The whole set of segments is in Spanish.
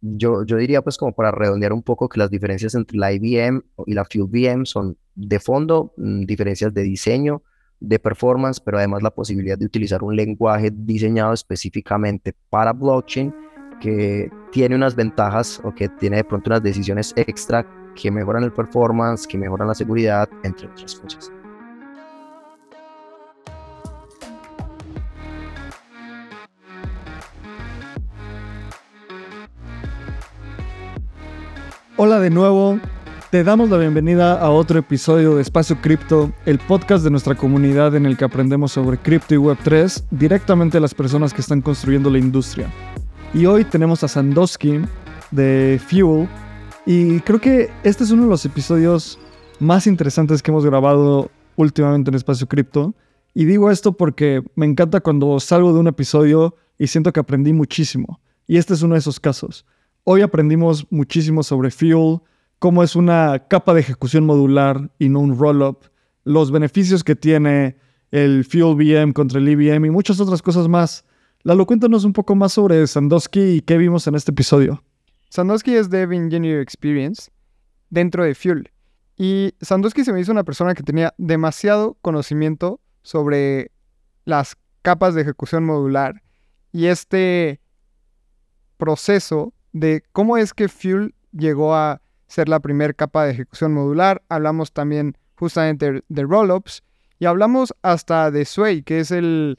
yo, yo diría pues como para redondear un poco que las diferencias entre la IBM y la FuelVM son de fondo, mm, diferencias de diseño, de performance, pero además la posibilidad de utilizar un lenguaje diseñado específicamente para blockchain que tiene unas ventajas o que tiene de pronto unas decisiones extra que mejoran el performance, que mejoran la seguridad, entre otras cosas. Hola de nuevo, te damos la bienvenida a otro episodio de Espacio Cripto, el podcast de nuestra comunidad en el que aprendemos sobre cripto y Web3 directamente a las personas que están construyendo la industria. Y hoy tenemos a Sandowski de Fuel y creo que este es uno de los episodios más interesantes que hemos grabado últimamente en Espacio Cripto. Y digo esto porque me encanta cuando salgo de un episodio y siento que aprendí muchísimo. Y este es uno de esos casos. Hoy aprendimos muchísimo sobre Fuel, cómo es una capa de ejecución modular y no un rollup, los beneficios que tiene el Fuel VM contra el EVM y muchas otras cosas más. Lalo, cuéntanos un poco más sobre Sandowski y qué vimos en este episodio. Sandowski es Dev Engineer Experience dentro de Fuel. Y Sandowski se me hizo una persona que tenía demasiado conocimiento sobre las capas de ejecución modular y este proceso de cómo es que Fuel llegó a ser la primera capa de ejecución modular. Hablamos también justamente de rollups y hablamos hasta de Sway, que es el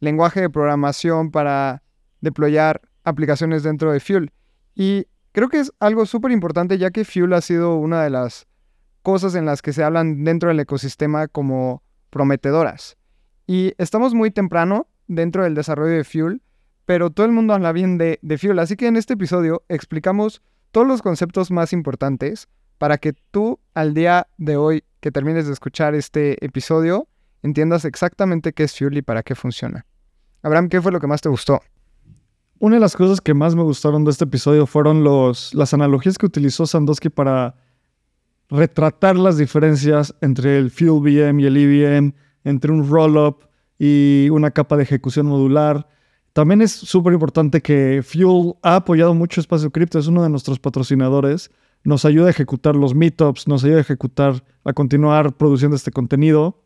lenguaje de programación para deployar aplicaciones dentro de Fuel. Y creo que es algo súper importante ya que Fuel ha sido una de las cosas en las que se hablan dentro del ecosistema como prometedoras. Y estamos muy temprano dentro del desarrollo de Fuel pero todo el mundo habla bien de, Fuel. Así que en este episodio explicamos todos los conceptos más importantes para que tú al día de hoy que termines de escuchar este episodio entiendas exactamente qué es Fuel y para qué funciona. Abraham, ¿qué fue lo que más te gustó? Una de las cosas que más me gustaron de este episodio fueron los, las analogías que utilizó Sandowski para retratar las diferencias entre el Fuel VM y el EVM, entre un rollup y una capa de ejecución modular, también es súper importante que Fuel ha apoyado mucho Espacio Cripto, es uno de nuestros patrocinadores. Nos ayuda a ejecutar los meetups, nos ayuda a ejecutar, a continuar produciendo este contenido.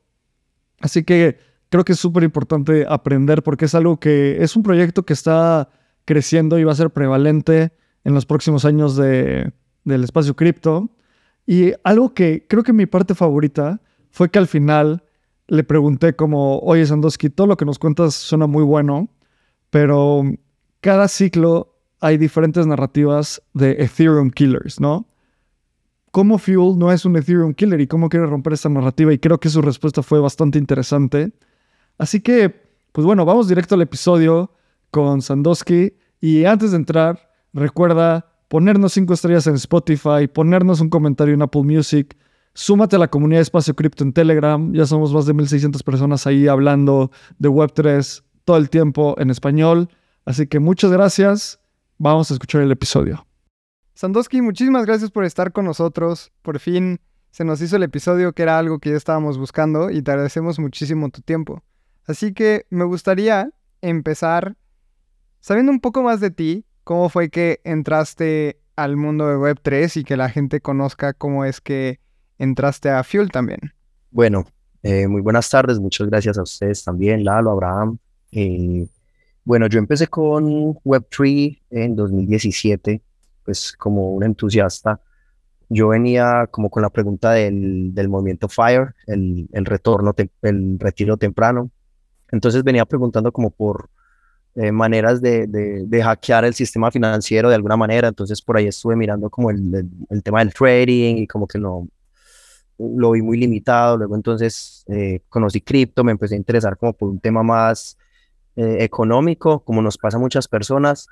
Así que creo que es súper importante aprender porque es algo que es un proyecto que está creciendo y va a ser prevalente en los próximos años de, del espacio cripto. Y algo que creo que mi parte favorita fue que al final le pregunté como, oye Sandowski, todo lo que nos cuentas suena muy bueno, pero cada ciclo hay diferentes narrativas de Ethereum killers, ¿no? ¿Cómo Fuel no es un Ethereum killer y cómo quiere romper esta narrativa? Y creo que su respuesta fue bastante interesante. Así que, pues bueno, vamos directo al episodio con Sandowski. Y antes de entrar, recuerda ponernos cinco estrellas en Spotify, ponernos un comentario en Apple Music, súmate a la comunidad de Espacio Cripto en Telegram. Ya somos más de 1600 personas ahí hablando de Web3, todo el tiempo en español. Así que muchas gracias. Vamos a escuchar el episodio. Sandowski, muchísimas gracias por estar con nosotros. Por fin se nos hizo el episodio que era algo que ya estábamos buscando y te agradecemos muchísimo tu tiempo. Así que me gustaría empezar sabiendo un poco más de ti, cómo fue que entraste al mundo de Web3 y que la gente conozca cómo es que entraste a Fuel también. Bueno, eh, muy buenas tardes, muchas gracias a ustedes también, Lalo, Abraham, eh, bueno, yo empecé con Web3 en 2017, pues como un entusiasta. Yo venía como con la pregunta del, del movimiento FIRE, el, el retorno, el retiro temprano. Entonces venía preguntando como por eh, maneras de, de, hackear el sistema financiero de alguna manera. Entonces por ahí estuve mirando como el, el, tema del trading y como que no lo vi muy limitado. Luego entonces eh, conocí cripto, me empecé a interesar como por un tema más eh, económico, como nos pasa a muchas personas,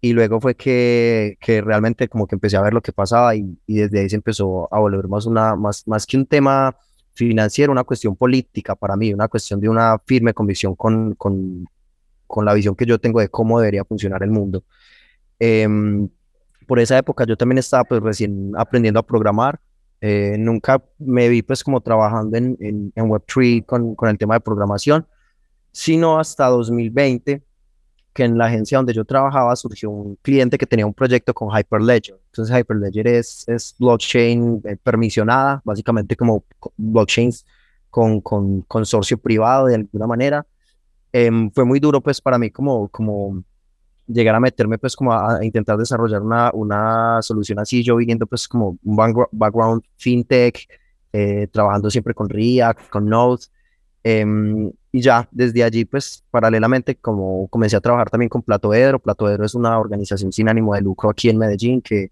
y luego fue que, que, realmente como que empecé a ver lo que pasaba y, y, desde ahí se empezó a volver más, una, más, más que un tema financiero, una cuestión política para mí, una cuestión de una firme convicción con, con, con la visión que yo tengo de cómo debería funcionar el mundo. Em, por esa época yo también estaba pues recién aprendiendo a programar, eh, nunca me vi pues como trabajando en, en, Web3 con, con el tema de programación, sino hasta 2020, que en la agencia donde yo trabajaba surgió un cliente que tenía un proyecto con Hyperledger. Entonces Hyperledger es, es blockchain eh, permisionada, básicamente como blockchains con, con consorcio privado de alguna manera. Em, fue muy duro pues para mí como, como llegar a meterme pues como a, intentar desarrollar una, una solución así, yo viniendo pues como un background fintech, eh, trabajando siempre con React, con Node, em, y ya desde allí pues paralelamente como comencé a trabajar también con Platoedro, Platoedro es una organización sin ánimo de lucro aquí en Medellín que,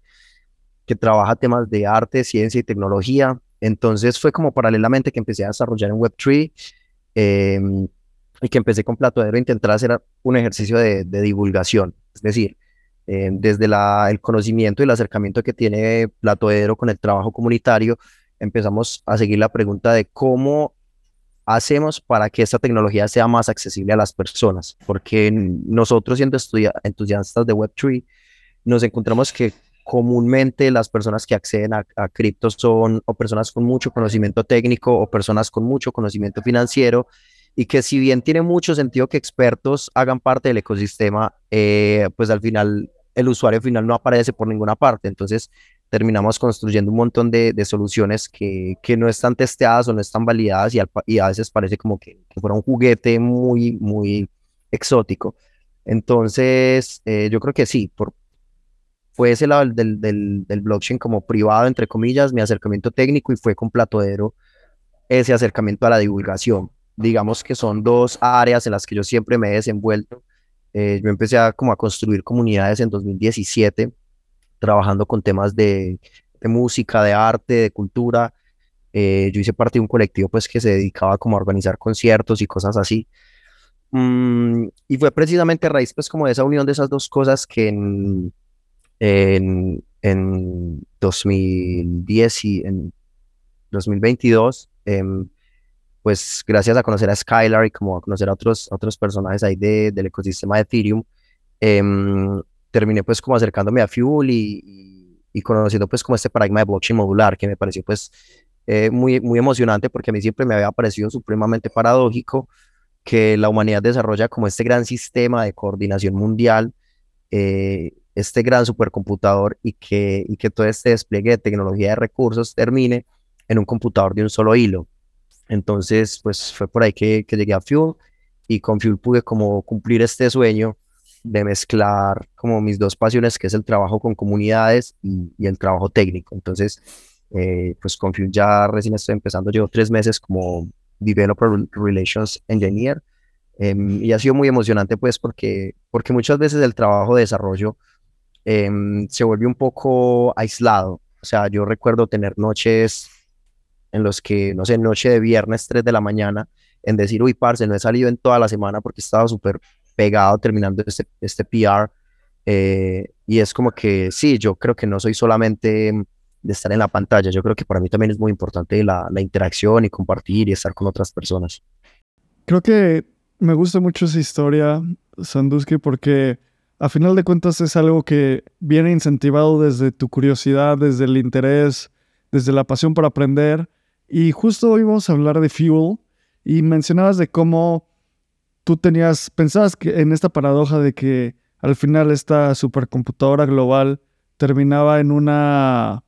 que trabaja temas de arte, ciencia y tecnología, entonces fue como paralelamente que empecé a desarrollar en Web3, em, y que empecé con Platoedro a intentar hacer un ejercicio de, divulgación, es decir, eh, desde la, el conocimiento y el acercamiento que tiene Platoedro con el trabajo comunitario, empezamos a seguir la pregunta de cómo hacemos para que esta tecnología sea más accesible a las personas, porque nosotros siendo entusiastas de Web3, nos encontramos que comúnmente las personas que acceden a, a son o personas con mucho conocimiento técnico o personas con mucho conocimiento financiero y que si bien tiene mucho sentido que expertos hagan parte del ecosistema, eh, pues al final el usuario final no aparece por ninguna parte. Entonces terminamos construyendo un montón de, soluciones que, que, no están testeadas o no están validadas y, y a veces parece como que, fuera un juguete muy, muy exótico. Entonces, eh, yo creo que sí, por, fue ese lado del, del, del, blockchain como privado, entre comillas, mi acercamiento técnico y fue con Platodero ese acercamiento a la divulgación digamos que son dos áreas en las que yo siempre me he desenvuelto. Eh, yo empecé a, como a construir comunidades en 2017, trabajando con temas de, de música, de arte, de cultura. Eh, yo hice parte de un colectivo pues que se dedicaba como a organizar conciertos y cosas así. Mm, y fue precisamente a raíz pues como de esa unión de esas dos cosas que en, en, en 2010 y en 2022 eh, em, pues gracias a conocer a Skylar y como a conocer a otros, otros personajes ahí de, del ecosistema de Ethereum, em, terminé pues como acercándome a Fuel y, y, conociendo pues como este paradigma de blockchain modular que me pareció pues eh, muy, muy emocionante porque a mí siempre me había parecido supremamente paradójico que la humanidad desarrolla como este gran sistema de coordinación mundial, eh, este gran supercomputador y que, y que todo este despliegue de tecnología de recursos termine en un computador de un solo hilo. Entonces, pues fue por ahí que, llegué a Fuel y con Fuel pude como cumplir este sueño de mezclar como mis dos pasiones, que es el trabajo con comunidades y, el trabajo técnico. Entonces, eh, pues con ya recién estoy empezando, llevo tres meses como Developer Relations Engineer em, y ha sido muy emocionante pues porque, porque muchas veces el trabajo de desarrollo em, se vuelve un poco aislado. O sea, yo recuerdo tener noches en los que, no sé, noche de viernes, 3 de la mañana, en decir, uy, parce, no he salido en toda la semana porque estaba súper pegado terminando este, este PR. Eh, y es como que, sí, yo creo que no soy solamente de estar en la pantalla, yo creo que para mí también es muy importante la, la interacción y compartir y estar con otras personas. Creo que me gusta mucho esa historia, Sanduski, porque a final de cuentas es algo que viene incentivado desde tu curiosidad, desde el interés, desde la pasión por aprender y justo hoy vamos a hablar de Fuel y mencionabas de cómo tú tenías, pensabas que en esta paradoja de que al final esta supercomputadora global terminaba en una,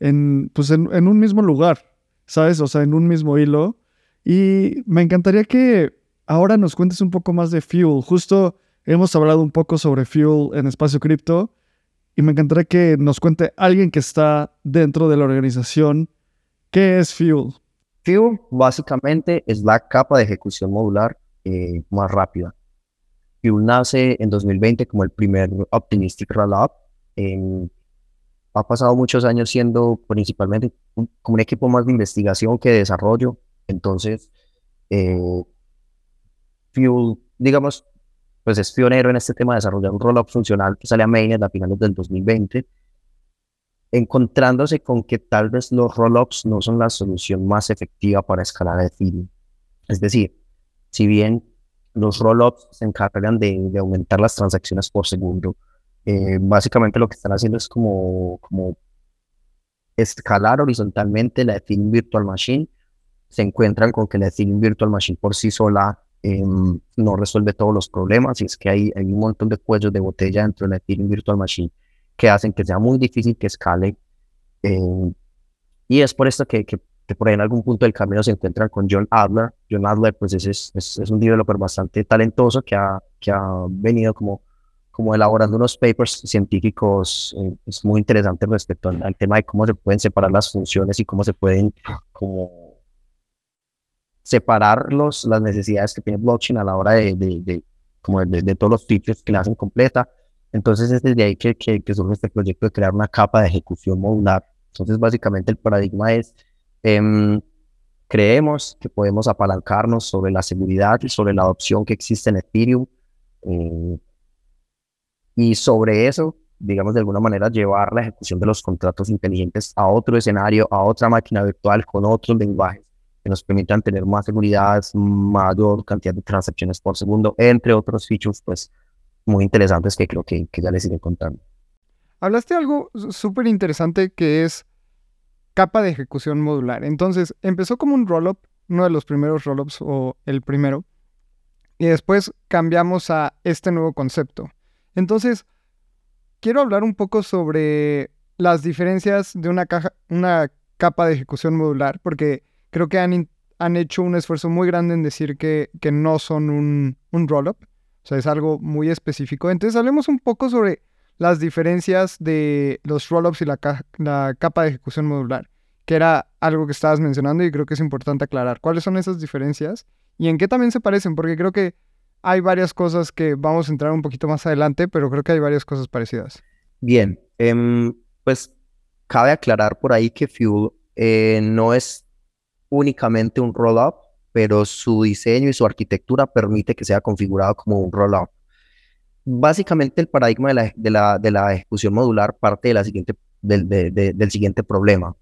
en, pues en, en un mismo lugar, ¿sabes? O sea, en un mismo hilo. Y me encantaría que ahora nos cuentes un poco más de Fuel. Justo hemos hablado un poco sobre Fuel en Espacio Cripto y me encantaría que nos cuente alguien que está dentro de la organización ¿Qué es Fuel? Fuel básicamente es la capa de ejecución modular eh, más rápida. Fuel nace en 2020 como el primer Optimistic Rollup. ha pasado muchos años siendo principalmente como un equipo más de investigación que de desarrollo. Entonces, eh, Fuel, digamos, pues es pionero en este tema de desarrollar un rollup funcional que sale a mainnet a finales del 2020 encontrándose con que tal vez los rollups no son la solución más efectiva para escalar Ethereum. Es decir, si bien los rollups se encargan de, aumentar las transacciones por segundo, eh, básicamente lo que están haciendo es como, como escalar horizontalmente la Ethereum Virtual Machine. Se encuentran con que la Ethereum Virtual Machine por sí sola em, no resuelve todos los problemas y es que hay, hay un montón de cuellos de botella dentro de la Ethereum Virtual Machine que hacen que sea muy difícil que escale. Em, y es por esto que, que, por ahí en algún punto del camino se encuentran con John Adler. John Adler pues es, es, es un developer bastante talentoso que ha, que ha venido como como elaborando unos papers científicos eh, es muy interesante respecto al, tema de cómo se pueden separar las funciones y cómo se pueden como separar los, las necesidades que tiene blockchain a la hora de, de, como de, todos los features que la hacen completa. Entonces es desde ahí que, que, que, surge este proyecto de crear una capa de ejecución modular. Entonces básicamente el paradigma es, em, creemos que podemos apalancarnos sobre la seguridad y sobre la adopción que existe en Ethereum. Eh, y sobre eso, digamos, de alguna manera llevar la ejecución de los contratos inteligentes a otro escenario, a otra máquina virtual con otros lenguajes que nos permitan tener más seguridad, mayor cantidad de transacciones por segundo, entre otros features, pues, muy interesantes que creo que, que ya les iré contando. Hablaste de algo súper interesante que es capa de ejecución modular. Entonces, empezó como un rollup, uno de los primeros rollups o el primero, y después cambiamos a este nuevo concepto. Entonces, quiero hablar un poco sobre las diferencias de una, caja, una capa de ejecución modular, porque creo que han, han hecho un esfuerzo muy grande en decir que, que no son un, un roll-up, o sea, es algo muy específico. Entonces, hablemos un poco sobre las diferencias de los roll-ups y la, capa de ejecución modular, que era algo que estabas mencionando y creo que es importante aclarar. ¿Cuáles son esas diferencias y en qué también se parecen? Porque creo que hay varias cosas que vamos a entrar un poquito más adelante, pero creo que hay varias cosas parecidas. Bien, em, pues cabe aclarar por ahí que Fuel eh, no es únicamente un roll-up, pero su diseño y su arquitectura permite que sea configurado como un roll-up. Básicamente el paradigma de la, de la, de la ejecución modular parte de la siguiente, del, siguiente problema.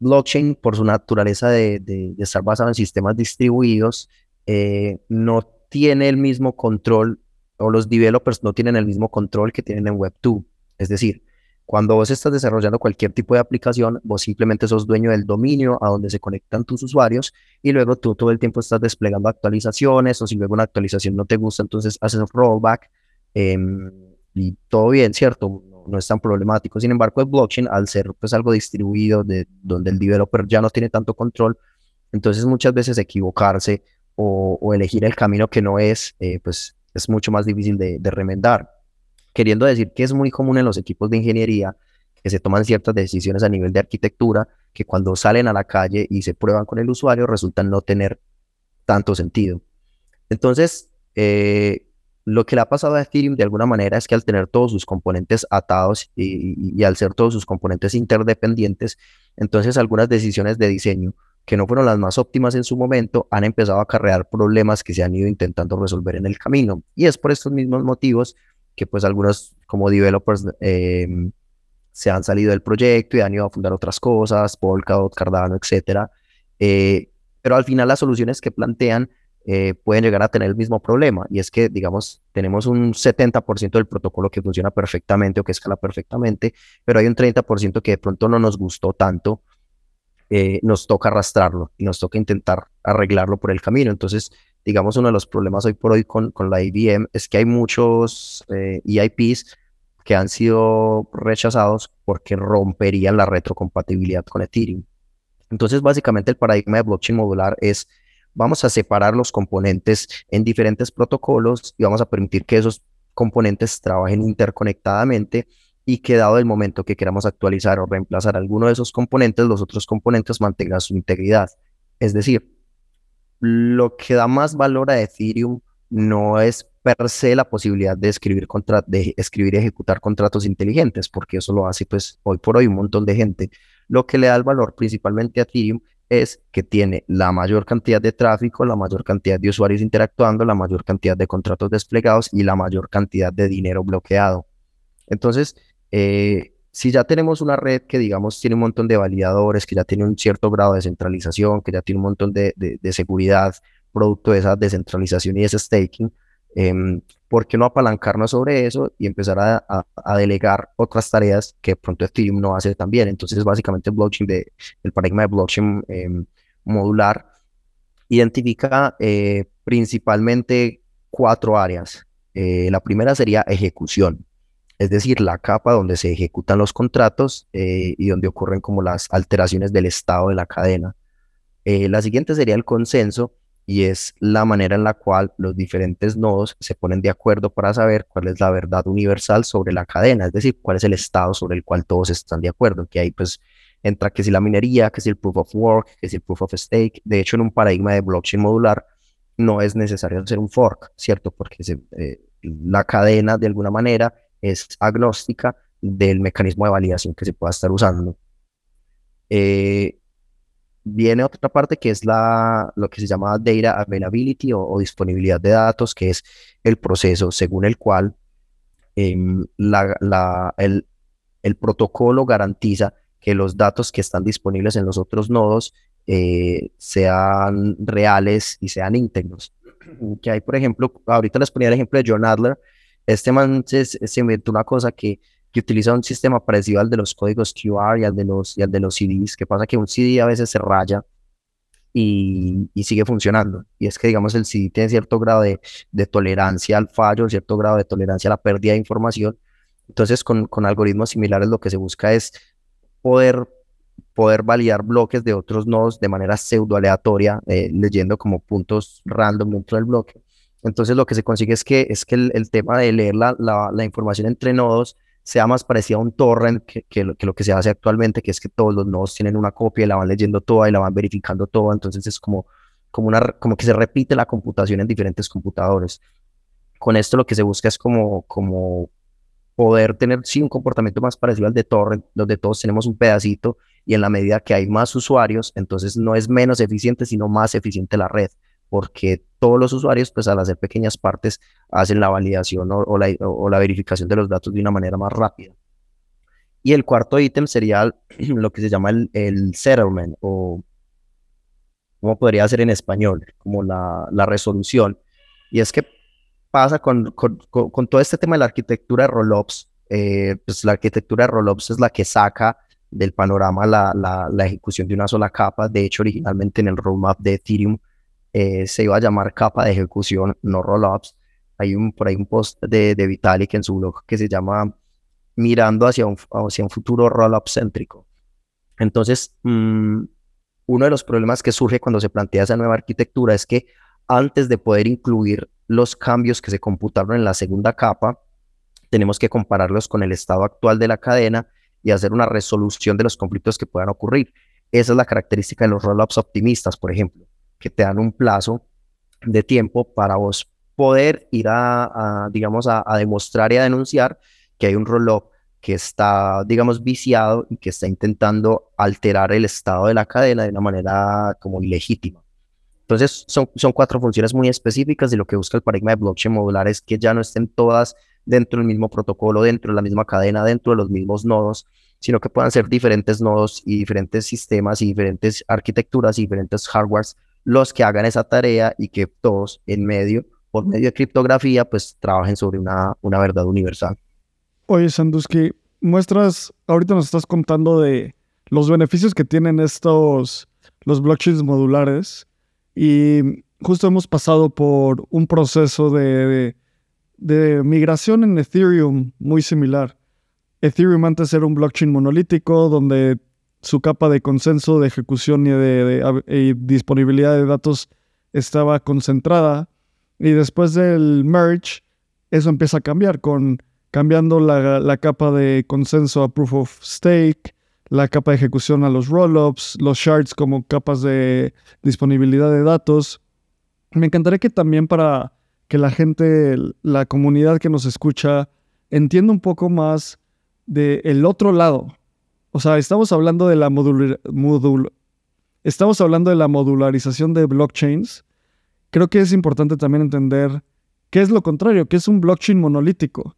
Blockchain, por su naturaleza de, estar basado en sistemas distribuidos, eh, no tiene el mismo control o los developers no tienen el mismo control que tienen en Web2. Es decir, cuando vos estás desarrollando cualquier tipo de aplicación, vos simplemente sos dueño del dominio a donde se conectan tus usuarios y luego tú todo el tiempo estás desplegando actualizaciones o si luego una actualización no te gusta, entonces haces un rollback em, y todo bien, ¿cierto? No, es tan problemático. Sin embargo, el blockchain, al ser pues algo distribuido de donde el developer ya no tiene tanto control, entonces muchas veces equivocarse o, elegir el camino que no es, eh, pues es mucho más difícil de, remendar. Queriendo decir que es muy común en los equipos de ingeniería que se toman ciertas decisiones a nivel de arquitectura que cuando salen a la calle y se prueban con el usuario resultan no tener tanto sentido. Entonces, eh, lo que le ha pasado a Ethereum de alguna manera es que al tener todos sus componentes atados y, y, al ser todos sus componentes interdependientes, entonces algunas decisiones de diseño que no fueron las más óptimas en su momento, han empezado a acarrear problemas que se han ido intentando resolver en el camino. Y es por estos mismos motivos que pues algunos como developers em, se han salido del proyecto y han ido a fundar otras cosas, Polkadot, Cardano, etc. Eh, pero al final las soluciones que plantean eh, pueden llegar a tener el mismo problema y es que, digamos, tenemos un 70% del protocolo que funciona perfectamente o que escala perfectamente, pero hay un 30% que de pronto no nos gustó tanto eh, nos toca arrastrarlo y nos toca intentar arreglarlo por el camino. Entonces, digamos, uno de los problemas hoy por hoy con, con la IBM es que hay muchos EIPs eh, e que han sido rechazados porque romperían la retrocompatibilidad con Ethereum. Entonces, básicamente el paradigma de blockchain modular es vamos a separar los componentes en diferentes protocolos y vamos a permitir que esos componentes trabajen interconectadamente y que dado el momento que queramos actualizar o reemplazar alguno de esos componentes, los otros componentes mantengan su integridad. Es decir, lo que da más valor a Ethereum no es per se la posibilidad de escribir, de escribir y ejecutar contratos inteligentes, porque eso lo hace pues hoy por hoy un montón de gente. Lo que le da el valor principalmente a Ethereum es que tiene la mayor cantidad de tráfico, la mayor cantidad de usuarios interactuando, la mayor cantidad de contratos desplegados y la mayor cantidad de dinero bloqueado. Entonces, eh, si ya tenemos una red que, digamos, tiene un montón de validadores, que ya tiene un cierto grado de centralización, que ya tiene un montón de, seguridad producto de esa descentralización y ese staking, em, ¿por qué no apalancarnos sobre eso y empezar a, delegar otras tareas que pronto Ethereum no hace también? Entonces, básicamente, el blockchain de, el paradigma de blockchain em, modular identifica eh, principalmente cuatro áreas. Eh, la primera sería ejecución, es decir, la capa donde se ejecutan los contratos eh, y donde ocurren como las alteraciones del estado de la cadena. la siguiente sería el consenso y es la manera en la cual los diferentes nodos se ponen de acuerdo para saber cuál es la verdad universal sobre la cadena, es decir, cuál es el estado sobre el cual todos están de acuerdo, que ahí pues entra que si la minería, que si el proof of work, que si el proof of stake. De hecho, en un paradigma de blockchain modular no es necesario hacer un fork, ¿cierto? Porque eh, la cadena de alguna manera es agnóstica del mecanismo de validación que se pueda estar usando. Eh, viene otra parte que es la, lo que se llama data availability o, disponibilidad de datos, que es el proceso según el cual em, la, el, el protocolo garantiza que los datos que están disponibles en los otros nodos eh, sean reales y sean íntegros. Que hay, por ejemplo, ahorita les ponía el ejemplo de John Adler. Este man se, inventó una cosa que, que, utiliza un sistema parecido al de los códigos QR y al de los, y al de los CDs. Que pasa que un CD a veces se raya y, y, sigue funcionando. Y es que, digamos, el CD tiene cierto grado de, de, tolerancia al fallo, cierto grado de tolerancia a la pérdida de información. Entonces, con, con algoritmos similares, lo que se busca es poder, poder validar bloques de otros nodos de manera pseudo aleatoria, eh, leyendo como puntos random dentro del bloque. Entonces lo que se consigue es que, es que el, tema de leer la, la, información entre nodos sea más parecido a un torrent que, que, lo, que, lo, que se hace actualmente, que es que todos los nodos tienen una copia y la van leyendo toda y la van verificando toda. Entonces es como, como, una, como que se repite la computación en diferentes computadores. Con esto lo que se busca es como, como poder tener sí un comportamiento más parecido al de torrent, donde todos tenemos un pedacito y en la medida que hay más usuarios, entonces no es menos eficiente, sino más eficiente la red, porque todos los usuarios, pues al hacer pequeñas partes, hacen la validación o, la, o la verificación de los datos de una manera más rápida. Y el cuarto ítem sería lo que se llama el, el settlement o ¿cómo podría ser en español? Como la, la resolución. Y es que pasa con, con, con, todo este tema de la arquitectura de rollups? Eh, pues la arquitectura de rollups es la que saca del panorama la, la, la, ejecución de una sola capa. De hecho, originalmente en el roadmap de Ethereum eh, se iba a llamar capa de ejecución, no rollups. Hay un, por ahí un post de, de Vitalik en su blog que se llama Mirando hacia un, hacia un futuro rollup céntrico. Entonces, mm, uno de los problemas que surge cuando se plantea esa nueva arquitectura es que antes de poder incluir los cambios que se computaron en la segunda capa, tenemos que compararlos con el estado actual de la cadena y hacer una resolución de los conflictos que puedan ocurrir. Esa es la característica de los rollups optimistas, por ejemplo, que te dan un plazo de tiempo para vos poder ir a, digamos, a, demostrar y a denunciar que hay un rollup que está, digamos, viciado y que está intentando alterar el estado de la cadena de una manera como ilegítima. Entonces, son, son cuatro funciones muy específicas y lo que busca el paradigma de blockchain modular es que ya no estén todas dentro del mismo protocolo, dentro de la misma cadena, dentro de los mismos nodos, sino que puedan ser diferentes nodos y diferentes sistemas y diferentes arquitecturas y diferentes hardwares los que hagan esa tarea y que todos en medio, por medio de criptografía, pues trabajen sobre una, una verdad universal. Oye, Sanduski, muestras, ahorita nos estás contando de los beneficios que tienen estos, los blockchains modulares y justo hemos pasado por un proceso de, de, migración en Ethereum muy similar. Ethereum antes era un blockchain monolítico donde su capa de consenso, de ejecución y de, disponibilidad de datos estaba concentrada. Y después del merge, eso empieza a cambiar, con cambiando la, la capa de consenso a proof of stake, la capa de ejecución a los rollups, los shards como capas de disponibilidad de datos. Me encantaría que también para que la gente, la comunidad que nos escucha, entienda un poco más del otro lado. O sea, estamos hablando de la estamos hablando de la modularización de blockchains. Creo que es importante también entender qué es lo contrario, qué es un blockchain monolítico.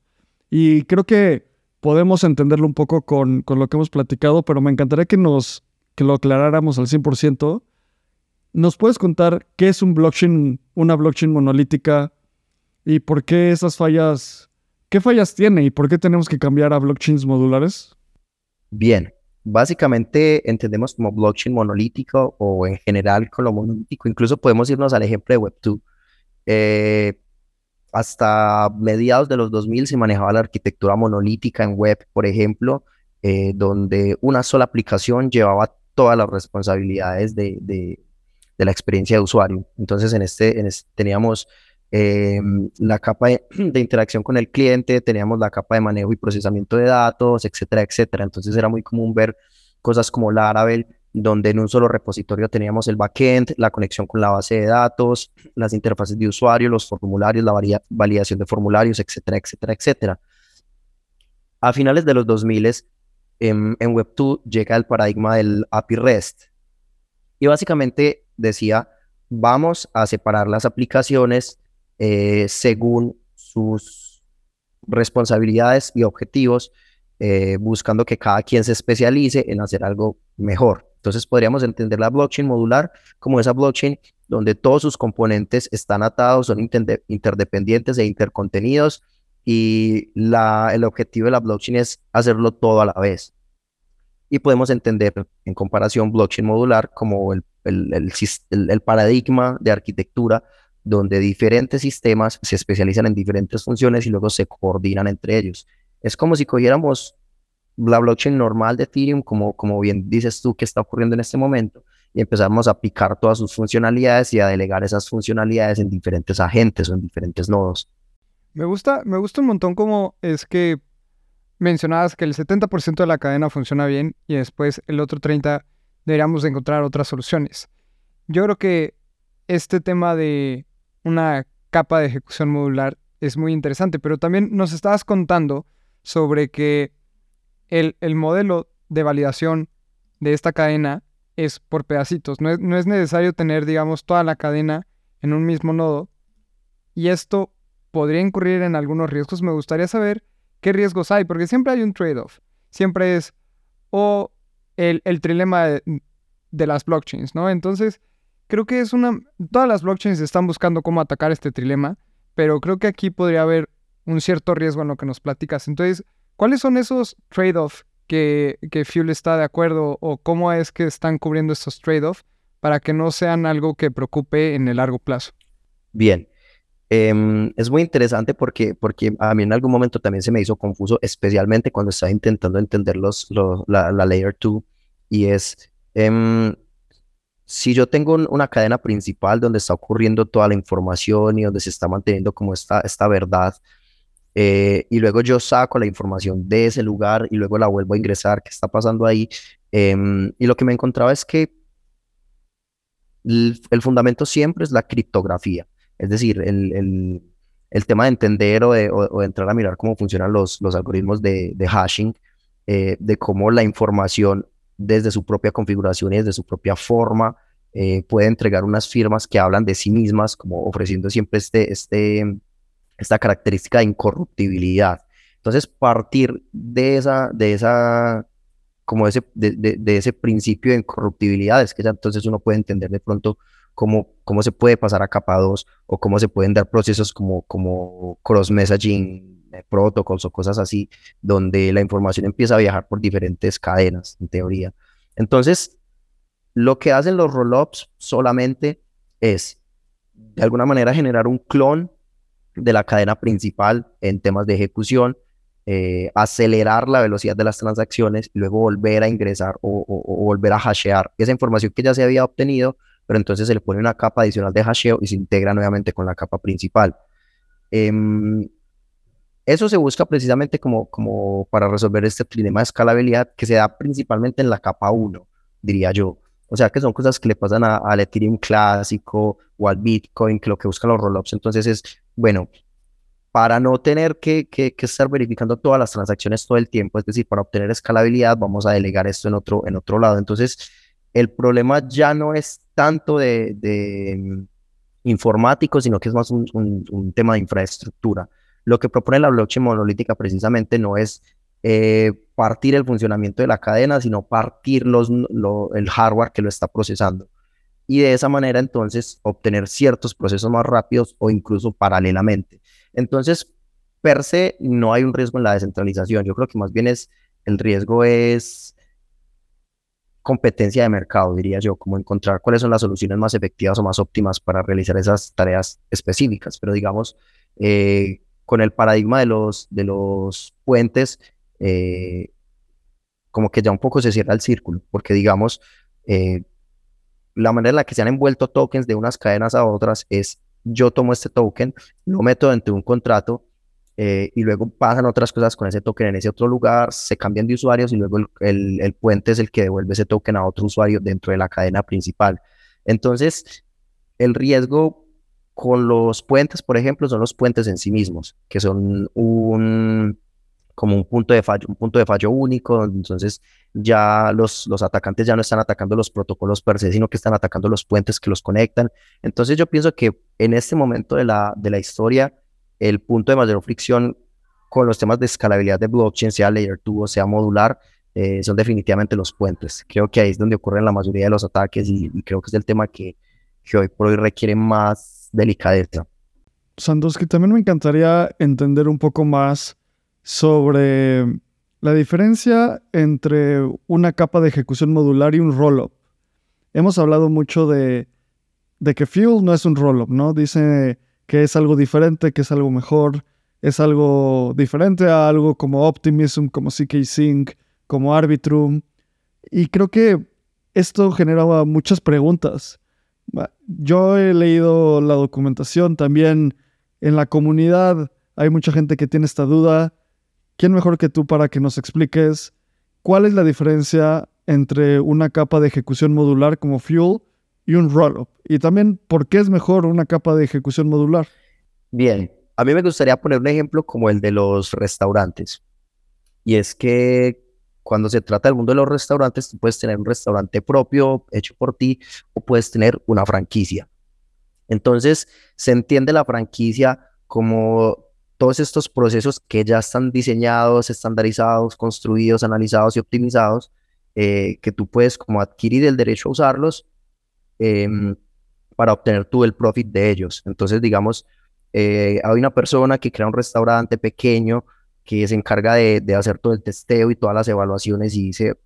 Y creo que podemos entenderlo un poco con, con, lo que hemos platicado, pero me encantaría que nos que lo aclaráramos al 100%. ¿Nos puedes contar qué es un blockchain, una blockchain monolítica y por qué esas fallas, qué fallas tiene y por qué tenemos que cambiar a blockchains modulares? Bien, básicamente entendemos como blockchain monolítico o en general con lo monolítico. Incluso podemos irnos al ejemplo de Web2. Eh, hasta mediados de los 2000 se manejaba la arquitectura monolítica en web, por ejemplo, eh, donde una sola aplicación llevaba todas las responsabilidades de, de, la experiencia de usuario. Entonces, en este, en este teníamos eh, la capa de, de, interacción con el cliente, teníamos la capa de manejo y procesamiento de datos, etcétera, etcétera. Entonces, era muy común ver cosas como Laravel donde en un solo repositorio teníamos el backend, la conexión con la base de datos, las interfaces de usuario, los formularios, la validación de formularios, etcétera, etcétera, etcétera. A finales de los 2000 en, en Web2 llega el paradigma del API REST y básicamente decía, vamos a separar las aplicaciones eh, según sus responsabilidades y objetivos, eh, buscando que cada quien se especialice en hacer algo mejor. Entonces podríamos entender la blockchain modular como esa blockchain donde todos sus componentes están atados, son interdependientes e intercontenidos y la, el objetivo de la blockchain es hacerlo todo a la vez. Y podemos entender en comparación blockchain modular como el, el, el, el paradigma de arquitectura donde diferentes sistemas se especializan en diferentes funciones y luego se coordinan entre ellos. Es como si cogiéramos la blockchain normal de Ethereum, como, como bien dices tú que está ocurriendo en este momento, y empezamos a aplicar todas sus funcionalidades y a delegar esas funcionalidades en diferentes agentes o en diferentes nodos. Me gusta, me gusta un montón cómo es que mencionabas que el 70% de la cadena funciona bien y después el otro 30% deberíamos encontrar otras soluciones. Yo creo que este tema de una capa de ejecución modular es muy interesante, pero también nos estabas contando sobre que el, modelo de validación de esta cadena es por pedacitos. No es, no es, necesario tener, digamos, toda la cadena en un mismo nodo. Y esto podría incurrir en algunos riesgos. Me gustaría saber qué riesgos hay, porque siempre hay un trade-off. Siempre es o el, el trilema de, las blockchains, ¿no? Entonces, creo que es una... Todas las blockchains están buscando cómo atacar este trilema, pero creo que aquí podría haber un cierto riesgo en lo que nos platicas. Entonces, ¿Cuáles son esos trade-offs que, que, Fuel está de acuerdo o cómo es que están cubriendo estos trade-offs para que no sean algo que preocupe en el largo plazo? Bien, em, es muy interesante porque, porque a mí en algún momento también se me hizo confuso, especialmente cuando estaba intentando entender los, la, Layer 2 y es, em, si yo tengo una cadena principal donde está ocurriendo toda la información y donde se está manteniendo como esta, esta verdad, eh, y luego yo saco la información de ese lugar y luego la vuelvo a ingresar, qué está pasando ahí. Em, y lo que me encontraba es que el, fundamento siempre es la criptografía, es decir, el, el, el tema de entender o de, o, entrar a mirar cómo funcionan los, los algoritmos de, de hashing, eh, de cómo la información desde su propia configuración y desde su propia forma eh, puede entregar unas firmas que hablan de sí mismas, como ofreciendo siempre este, este, esta característica de incorruptibilidad. Entonces, partir de esa, de esa, como ese, de, de, ese principio de incorruptibilidad, es que entonces uno puede entender de pronto cómo, cómo se puede pasar a capa 2 o cómo se pueden dar procesos como, como cross-messaging eh, protocols o cosas así, donde la información empieza a viajar por diferentes cadenas, en teoría. Entonces, lo que hacen los rollups solamente es, de alguna manera, generar un clon de la cadena principal en temas de ejecución, eh, acelerar la velocidad de las transacciones y luego volver a ingresar o, volver a hashear esa información que ya se había obtenido, pero entonces se le pone una capa adicional de hasheo y se integra nuevamente con la capa principal. Em, eso se busca precisamente como, como para resolver este problema de escalabilidad que se da principalmente en la capa 1, diría yo. O sea, que son cosas que le pasan al Ethereum clásico o al Bitcoin, que lo que buscan los rollups. Entonces es, bueno, para no tener que, que, estar verificando todas las transacciones todo el tiempo, es decir, para obtener escalabilidad, vamos a delegar esto en otro, en otro lado. Entonces, el problema ya no es tanto de, de mm, informático, sino que es más un, un, tema de infraestructura. Lo que propone la blockchain monolítica precisamente no es eh, partir el funcionamiento de la cadena, sino partir los, el hardware que lo está procesando. Y de esa manera entonces obtener ciertos procesos más rápidos o incluso paralelamente. Entonces, per se, no hay un riesgo en la descentralización. Yo creo que más bien es, el riesgo es competencia de mercado, diría yo, como encontrar cuáles son las soluciones más efectivas o más óptimas para realizar esas tareas específicas. Pero digamos, eh, con el paradigma de los, de los puentes, eh, como que ya un poco se cierra el círculo, porque digamos, eh, la manera en la que se han envuelto tokens de unas cadenas a otras es yo tomo este token, lo meto dentro de un contrato eh, y luego pasan otras cosas con ese token en ese otro lugar, se cambian de usuarios y luego el, el, puente es el que devuelve ese token a otro usuario dentro de la cadena principal. Entonces, el riesgo con los puentes, por ejemplo, son los puentes en sí mismos, que son un como un punto de fallo, un punto de fallo único, entonces ya los, los atacantes ya no están atacando los protocolos per se, sino que están atacando los puentes que los conectan. Entonces yo pienso que en este momento de la, de la historia, el punto de mayor fricción con los temas de escalabilidad de blockchain, sea layer 2 o sea modular, eh, son definitivamente los puentes. Creo que ahí es donde ocurren la mayoría de los ataques y, creo que es el tema que, que hoy por hoy requiere más delicadeza. Sandowski, también me encantaría entender un poco más sobre la diferencia entre una capa de ejecución modular y un rollup. Hemos hablado mucho de, de que Fuel no es un rollup, ¿no? Dice que es algo diferente, que es algo mejor, es algo diferente a algo como Optimism, como CK Sync, como Arbitrum. Y creo que esto generaba muchas preguntas. Yo he leído la documentación también en la comunidad. Hay mucha gente que tiene esta duda. ¿Quién mejor que tú para que nos expliques cuál es la diferencia entre una capa de ejecución modular como Fuel y un rollup. Y también, ¿por qué es mejor una capa de ejecución modular? Bien, a mí me gustaría poner un ejemplo como el de los restaurantes. Y es que cuando se trata del mundo de los restaurantes, tú puedes tener un restaurante propio hecho por ti o puedes tener una franquicia. Entonces, se entiende la franquicia como todos estos procesos que ya están diseñados, estandarizados, construidos, analizados y optimizados, eh, que tú puedes como adquirir el derecho a usarlos Em, para obtener tú el profit de ellos. Entonces, digamos, eh, hay una persona que crea un restaurante pequeño que se encarga de, hacer todo el testeo y todas las evaluaciones y dice,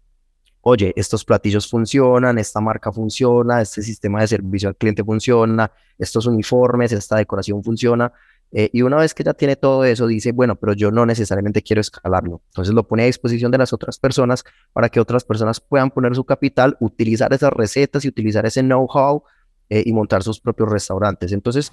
oye, estos platillos funcionan, esta marca funciona, este sistema de servicio al cliente funciona, estos uniformes, esta decoración funciona. Eh, y una vez que ya tiene todo eso, dice, bueno, pero yo no necesariamente quiero escalarlo. Entonces lo pone a disposición de las otras personas para que otras personas puedan poner su capital, utilizar esas recetas y utilizar ese know-how eh, y montar sus propios restaurantes. Entonces,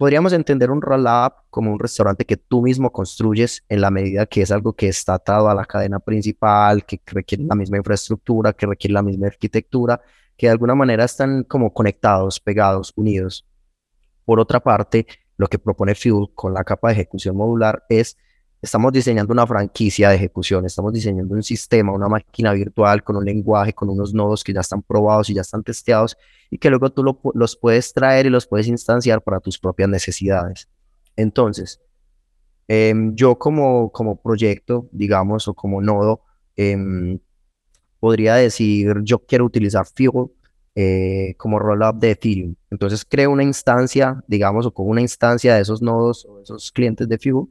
podríamos entender un roll-up como un restaurante que tú mismo construyes en la medida que es algo que está atado a la cadena principal, que requiere la misma infraestructura, que requiere la misma arquitectura, que de alguna manera están como conectados, pegados, unidos. Por otra parte, lo que propone Fuel con la capa de ejecución modular es, estamos diseñando una franquicia de ejecución, estamos diseñando un sistema, una máquina virtual con un lenguaje, con unos nodos que ya están probados y ya están testeados y que luego tú los puedes traer y los puedes instanciar para tus propias necesidades. Entonces, em, yo como, como proyecto, digamos, o como nodo, em, podría decir, yo quiero utilizar Fuel eh, como rollup de Ethereum. Entonces creo una instancia, digamos, o con una instancia de esos nodos o esos clientes de Fuel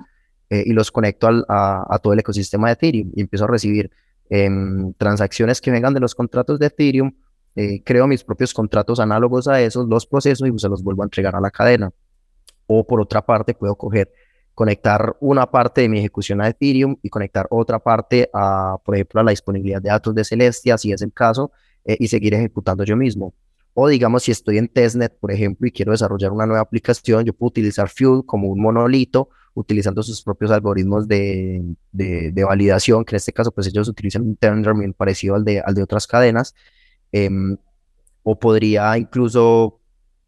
eh, y los conecto a, todo el ecosistema de Ethereum y empiezo a recibir em, transacciones que vengan de los contratos de Ethereum. Eh, creo mis propios contratos análogos a esos, los procesos y se los vuelvo a entregar a la cadena. O por otra parte, puedo coger conectar una parte de mi ejecución a Ethereum y conectar otra parte a, por ejemplo, a la disponibilidad de datos de Celestia, si es el caso, eh, y seguir ejecutando yo mismo. O digamos, si estoy en testnet, por ejemplo, y quiero desarrollar una nueva aplicación, yo puedo utilizar Fuel como un monolito, utilizando sus propios algoritmos de, de, validación, que en este caso, pues ellos utilizan un Tendermint parecido al de, al de otras cadenas. Em, o podría incluso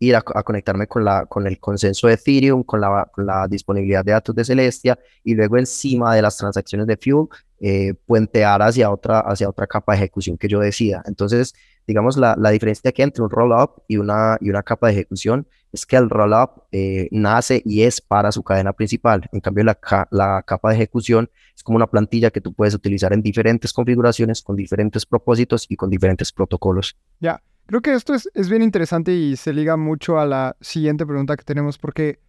ir a, conectarme con, la, con el consenso de Ethereum, con la, disponibilidad de datos de Celestia, y luego encima de las transacciones de Fuel, eh, puentear hacia otra, hacia otra capa de ejecución que yo decida. Entonces, digamos, la, la diferencia que entre un rollup y una, y una capa de ejecución es que el rollup eh, nace y es para su cadena principal. En cambio, la, la capa de ejecución es como una plantilla que tú puedes utilizar en diferentes configuraciones, con diferentes propósitos y con diferentes protocolos. Ya, creo que esto es, es bien interesante y se liga mucho a la siguiente pregunta que tenemos, porque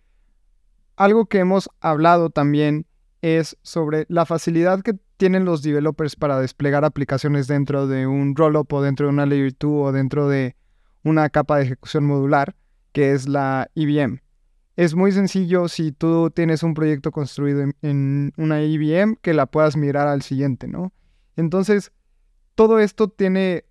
algo que hemos hablado también es sobre la facilidad que tienen los developers para desplegar aplicaciones dentro de un rollup o dentro de una layer 2 o dentro de una capa de ejecución modular, que es la EVM. Es muy sencillo si tú tienes un proyecto construido en, una EVM que la puedas mirar al siguiente, ¿no? Entonces, todo esto tiene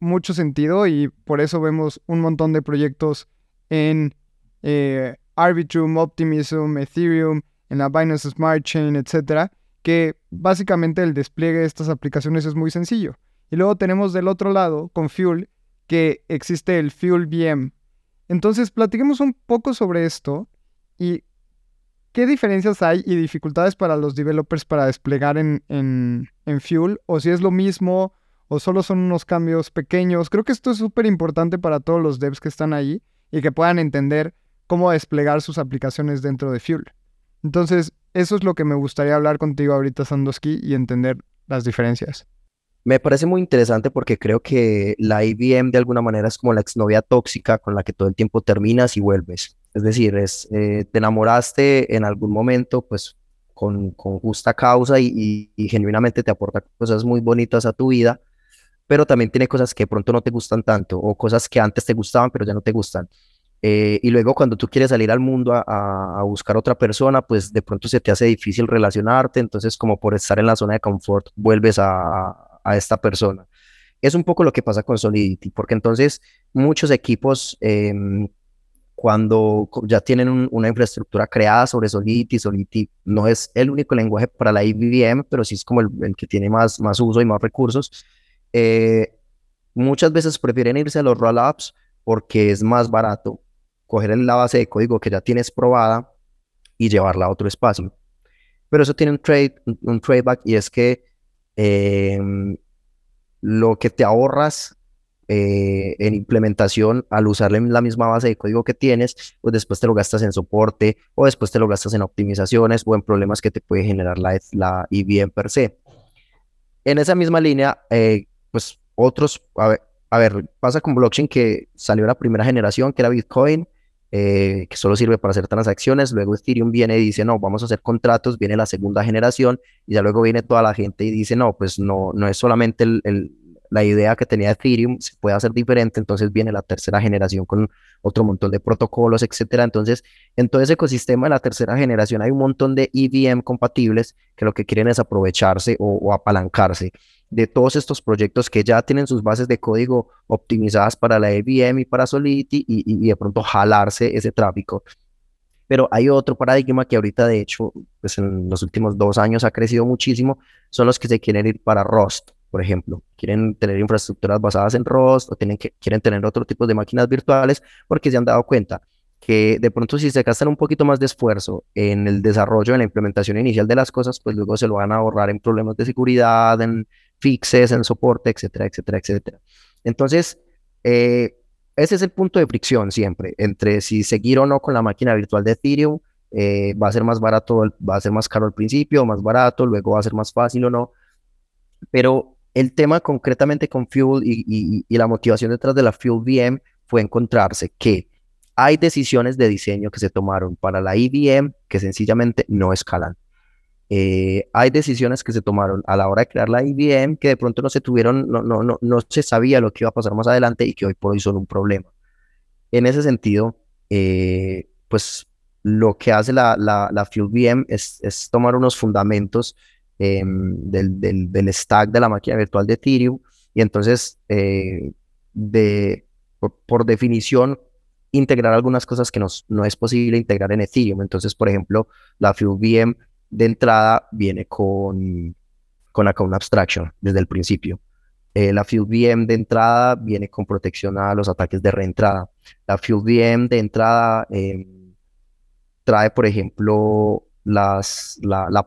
mucho sentido y por eso vemos un montón de proyectos en eh, Arbitrum, Optimism, Ethereum, en la Binance Smart Chain, etcétera, que básicamente el despliegue de estas aplicaciones es muy sencillo. Y luego tenemos del otro lado, con Fuel, que existe el Fuel VM. Entonces, platiquemos un poco sobre esto y qué diferencias hay y dificultades para los developers para desplegar en, en, en Fuel, o si es lo mismo, o solo son unos cambios pequeños. Creo que esto es súper importante para todos los devs que están ahí y que puedan entender cómo desplegar sus aplicaciones dentro de Fuel. Entonces, eso es lo que me gustaría hablar contigo ahorita, Sandoski, y entender las diferencias. Me parece muy interesante porque creo que la IBM de alguna manera es como la exnovia tóxica con la que todo el tiempo terminas y vuelves. Es decir, es, eh, te enamoraste en algún momento, pues con, con justa causa y, y, genuinamente te aporta cosas muy bonitas a tu vida, pero también tiene cosas que de pronto no te gustan tanto o cosas que antes te gustaban pero ya no te gustan. Eh, y luego cuando tú quieres salir al mundo a, buscar otra persona, pues de pronto se te hace difícil relacionarte, entonces como por estar en la zona de confort vuelves a, esta persona. Es un poco lo que pasa con Solidity, porque entonces muchos equipos em, cuando ya tienen una infraestructura creada sobre Solidity, Solidity no es el único lenguaje para la IBM, pero sí es como el, que tiene más, más uso y más recursos. Eh, muchas veces prefieren irse a los rollups porque es más barato coger la base de código que ya tienes probada y llevarla a otro espacio. Pero eso tiene un trade, un tradeback y es que em, lo que te ahorras eh, en implementación al usar la misma base de código que tienes, pues después te lo gastas en soporte o después te lo gastas en optimizaciones o en problemas que te puede generar la, la IBM per se. En esa misma línea, eh, pues otros, a ver, a ver, pasa con blockchain que salió la primera generación, que era Bitcoin, eh, que solo sirve para hacer transacciones. Luego Ethereum viene y dice, no, vamos a hacer contratos. Viene la segunda generación y ya luego viene toda la gente y dice, no, pues no, no es solamente el, la idea que tenía Ethereum, se puede hacer diferente. Entonces viene la tercera generación con otro montón de protocolos, etcétera. Entonces, en todo ese ecosistema de la tercera generación hay un montón de EVM compatibles que lo que quieren es aprovecharse o apalancarse de todos estos proyectos que ya tienen sus bases de código optimizadas para la IBM y para Solidity y, de pronto jalarse ese tráfico. Pero hay otro paradigma que ahorita, de hecho, pues en los últimos dos años ha crecido muchísimo, son los que se quieren ir para Rust, por ejemplo. Quieren tener infraestructuras basadas en Rust o tienen que, quieren tener otro tipo de máquinas virtuales porque se han dado cuenta que de pronto si se gastan un poquito más de esfuerzo en el desarrollo, en la implementación inicial de las cosas, pues luego se lo van a ahorrar en problemas de seguridad, en fixes, en soporte, etcétera, etcétera, etcétera. Entonces, eh, ese es el punto de fricción siempre entre si seguir o no con la máquina virtual de Ethereum. Eh, va a ser más barato, va a ser más caro al principio, más barato, luego va a ser más fácil o no. Pero el tema concretamente con Fuel y, la motivación detrás de la Fuel VM fue encontrarse que hay decisiones de diseño que se tomaron para la IBM que sencillamente no escalan. Eh, hay decisiones que se tomaron a la hora de crear la IBM que de pronto no se tuvieron, no, no, no, no se sabía lo que iba a pasar más adelante y que hoy por hoy son un problema. En ese sentido, eh, pues lo que hace la, la, Fuel VM es, tomar unos fundamentos em, del, del, del, stack de la máquina virtual de Ethereum y entonces, eh, de, por, definición, integrar algunas cosas que nos, no es posible integrar en Ethereum. Entonces, por ejemplo, la Fuel VM de entrada viene con, con Account Abstraction desde el principio. Eh, la Fuel VM de entrada viene con protección a los ataques de reentrada. La Fuel VM de entrada em, trae, por ejemplo, las, la, la,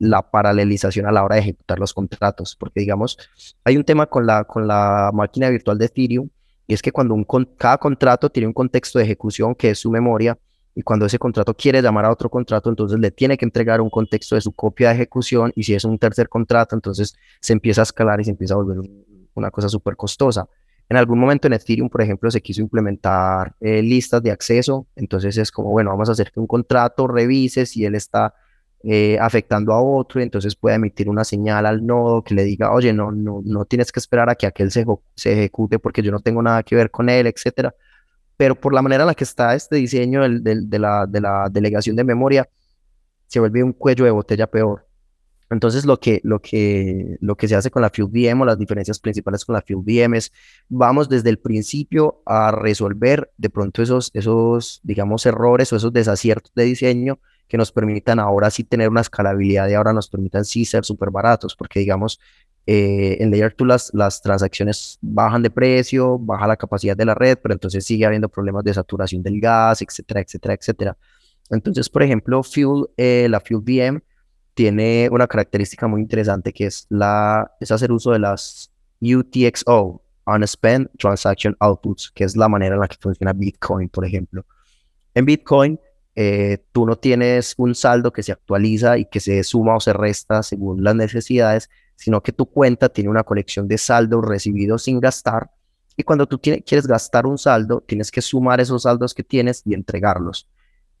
la, paralelización a la hora de ejecutar los contratos, porque digamos, hay un tema con la, con la máquina virtual de Ethereum, y es que cuando un, cada contrato tiene un contexto de ejecución que es su memoria, y cuando ese contrato quiere llamar a otro contrato, entonces le tiene que entregar un contexto de su copia de ejecución y si es un tercer contrato, entonces se empieza a escalar y se empieza a volver una cosa súper costosa. En algún momento en Ethereum, por ejemplo, se quiso implementar eh, listas de acceso, entonces es como, bueno, vamos a hacer que un contrato revise si él está eh, afectando a otro, y entonces puede emitir una señal al nodo que le diga, oye, no, no, no tienes que esperar a que aquel se, se ejecute porque yo no tengo nada que ver con él, etcétera. Pero por la manera en la que está este diseño de, la, de la delegación de memoria, se vuelve un cuello de botella peor. Entonces, lo que, lo que, lo que se hace con la FuelVM o las diferencias principales con la FuelVM es, vamos desde el principio a resolver de pronto esos, esos, digamos, errores o esos desaciertos de diseño que nos permitan ahora sí tener una escalabilidad y ahora nos permitan sí ser súper baratos, porque digamos, eh, en Layer 2 las, las transacciones bajan de precio, baja la capacidad de la red, pero entonces sigue habiendo problemas de saturación del gas, etcétera, etcétera, etcétera. Entonces, por ejemplo, Fuel, eh, la Fuel VM tiene una característica muy interesante que es, la, es hacer uso de las UTXO, Unspent Transaction Outputs, que es la manera en la que funciona Bitcoin, por ejemplo. En Bitcoin, eh, tú no tienes un saldo que se actualiza y que se suma o se resta según las necesidades, sino que tu cuenta tiene una colección de saldos recibidos sin gastar. Y cuando tú quieres gastar un saldo, tienes que sumar esos saldos que tienes y entregarlos.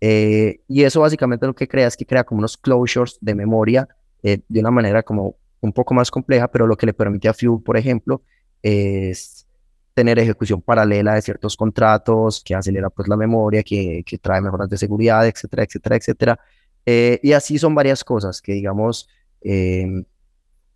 Eh, y eso básicamente lo que crea es que crea como unos closures de memoria eh, de una manera como un poco más compleja, pero lo que le permite a Fuel, por ejemplo, es tener ejecución paralela de ciertos contratos, que acelera pues la memoria, que, que trae mejoras de seguridad, etcétera, etcétera, etcétera. Eh, y así son varias cosas que, digamos, em,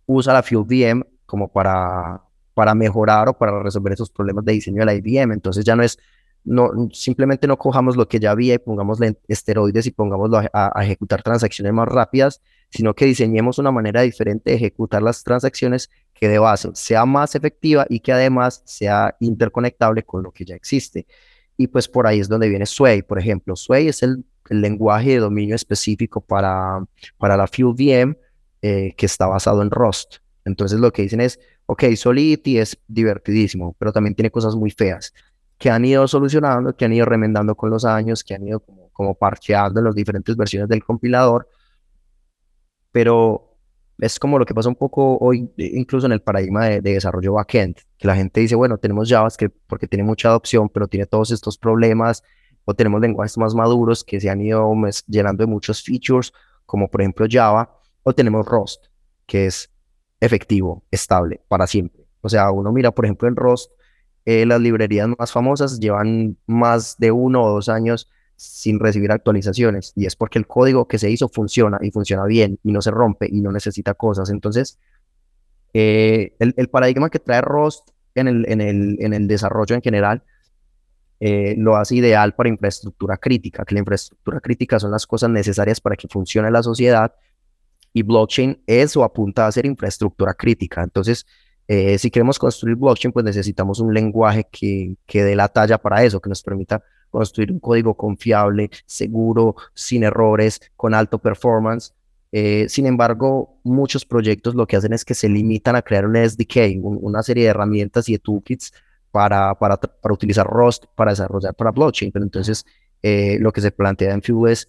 usa la Fuel VM como para, para mejorar o para resolver esos problemas de diseño de la IBM. Entonces ya no es no, simplemente no cojamos lo que ya había y pongámosle esteroides y pongámoslo a, ejecutar transacciones más rápidas, sino que diseñemos una manera diferente de ejecutar las transacciones que de base sea más efectiva y que además sea interconectable con lo que ya existe. Y pues por ahí es donde viene Sway, por ejemplo. Sway es el, lenguaje de dominio específico para, para la Fuel VM eh, que está basado en Rust. Entonces lo que dicen es, ok, Solidity es divertidísimo, pero también tiene cosas muy feas que han ido solucionando, que han ido remendando con los años, que han ido como, como parcheando en las diferentes versiones del compilador, pero es como lo que pasa un poco hoy, incluso en el paradigma de, desarrollo backend, que la gente dice, bueno, tenemos JavaScript porque tiene mucha adopción, pero tiene todos estos problemas, o tenemos lenguajes más maduros que se han ido llenando de muchos features, como por ejemplo Java, o tenemos Rust, que es efectivo, estable, para siempre. O sea, uno mira, por ejemplo, en Rust, eh, las librerías más famosas llevan más de uno o dos años sin recibir actualizaciones y es porque el código que se hizo funciona y funciona bien y no se rompe y no necesita cosas. Entonces, eh, el, paradigma que trae Rust en el, en el, en el desarrollo en general eh, lo hace ideal para infraestructura crítica, que la infraestructura crítica son las cosas necesarias para que funcione la sociedad y blockchain es o apunta a ser infraestructura crítica. Entonces, eh, si queremos construir blockchain, pues necesitamos un lenguaje que, que dé la talla para eso, que nos permita construir un código confiable, seguro, sin errores, con alto performance. Eh, sin embargo, muchos proyectos lo que hacen es que se limitan a crear un SDK, una serie de herramientas y de toolkits para, para, para utilizar Rust para desarrollar para blockchain. Pero entonces, eh, lo que se plantea en Fuel es,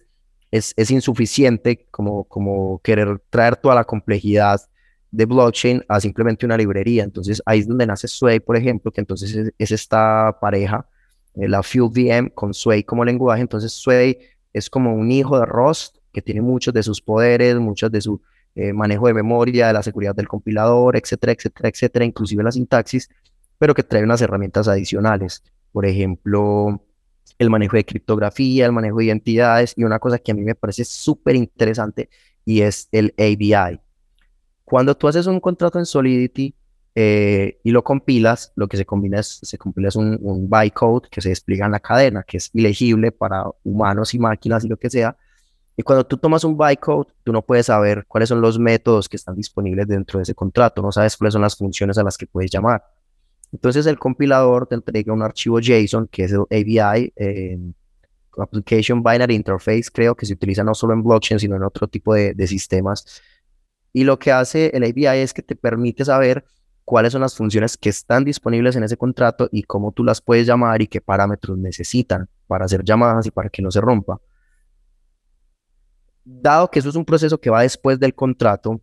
es, es, insuficiente como, como querer traer toda la complejidad de blockchain a simplemente una librería. Entonces ahí es donde nace Sway, por ejemplo, que entonces es, esta pareja, eh, la Fuel VM con Sway como lenguaje. Entonces Sway es como un hijo de Rust que tiene muchos de sus poderes, muchos de su eh, manejo de memoria, de la seguridad del compilador, etcétera, etcétera, etcétera, inclusive la sintaxis, pero que trae unas herramientas adicionales. Por ejemplo, el manejo de criptografía, el manejo de identidades y una cosa que a mí me parece súper interesante y es el ABI. Cuando tú haces un contrato en Solidity eh, y lo compilas, lo que se combina es, se compila es un, un bytecode que se despliega en la cadena, que es ilegible para humanos y máquinas y lo que sea. Y cuando tú tomas un bytecode, tú no puedes saber cuáles son los métodos que están disponibles dentro de ese contrato, no sabes cuáles son las funciones a las que puedes llamar. Entonces el compilador te entrega un archivo JSON, que es el ABI, eh, Application Binary Interface, creo que se utiliza no solo en blockchain, sino en otro tipo de, de sistemas y lo que hace el API es que te permite saber cuáles son las funciones que están disponibles en ese contrato y cómo tú las puedes llamar y qué parámetros necesitan para hacer llamadas y para que no se rompa. Dado que eso es un proceso que va después del contrato,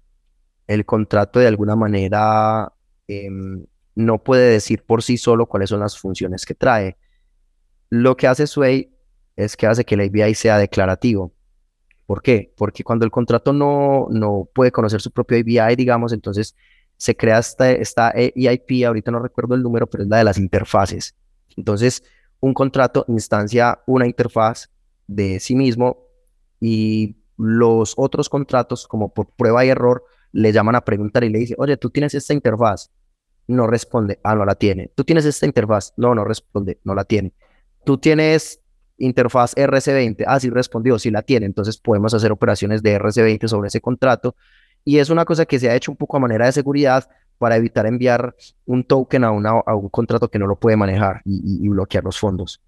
el contrato de alguna manera em, no puede decir por sí solo cuáles son las funciones que trae. Lo que hace Sway es que hace que el API sea declarativo. ¿Por qué? Porque cuando el contrato no, no puede conocer su propio API, digamos, entonces se crea esta, esta EIP, ahorita no recuerdo el número, pero es la de las interfaces. Entonces, un contrato instancia una interfaz de sí mismo y los otros contratos, como por prueba y error, le llaman a preguntar y le dicen, oye, tú tienes esta interfaz. No responde, ah, no la tiene. Tú tienes esta interfaz. No, no responde, no la tiene. Tú tienes interfaz RC20. Ah, sí respondió, sí la tiene. Entonces podemos hacer operaciones de RC20 sobre ese contrato. Y es una cosa que se ha hecho un poco a manera de seguridad para evitar enviar un token a, una, a un contrato que no lo puede manejar y, bloquear los fondos.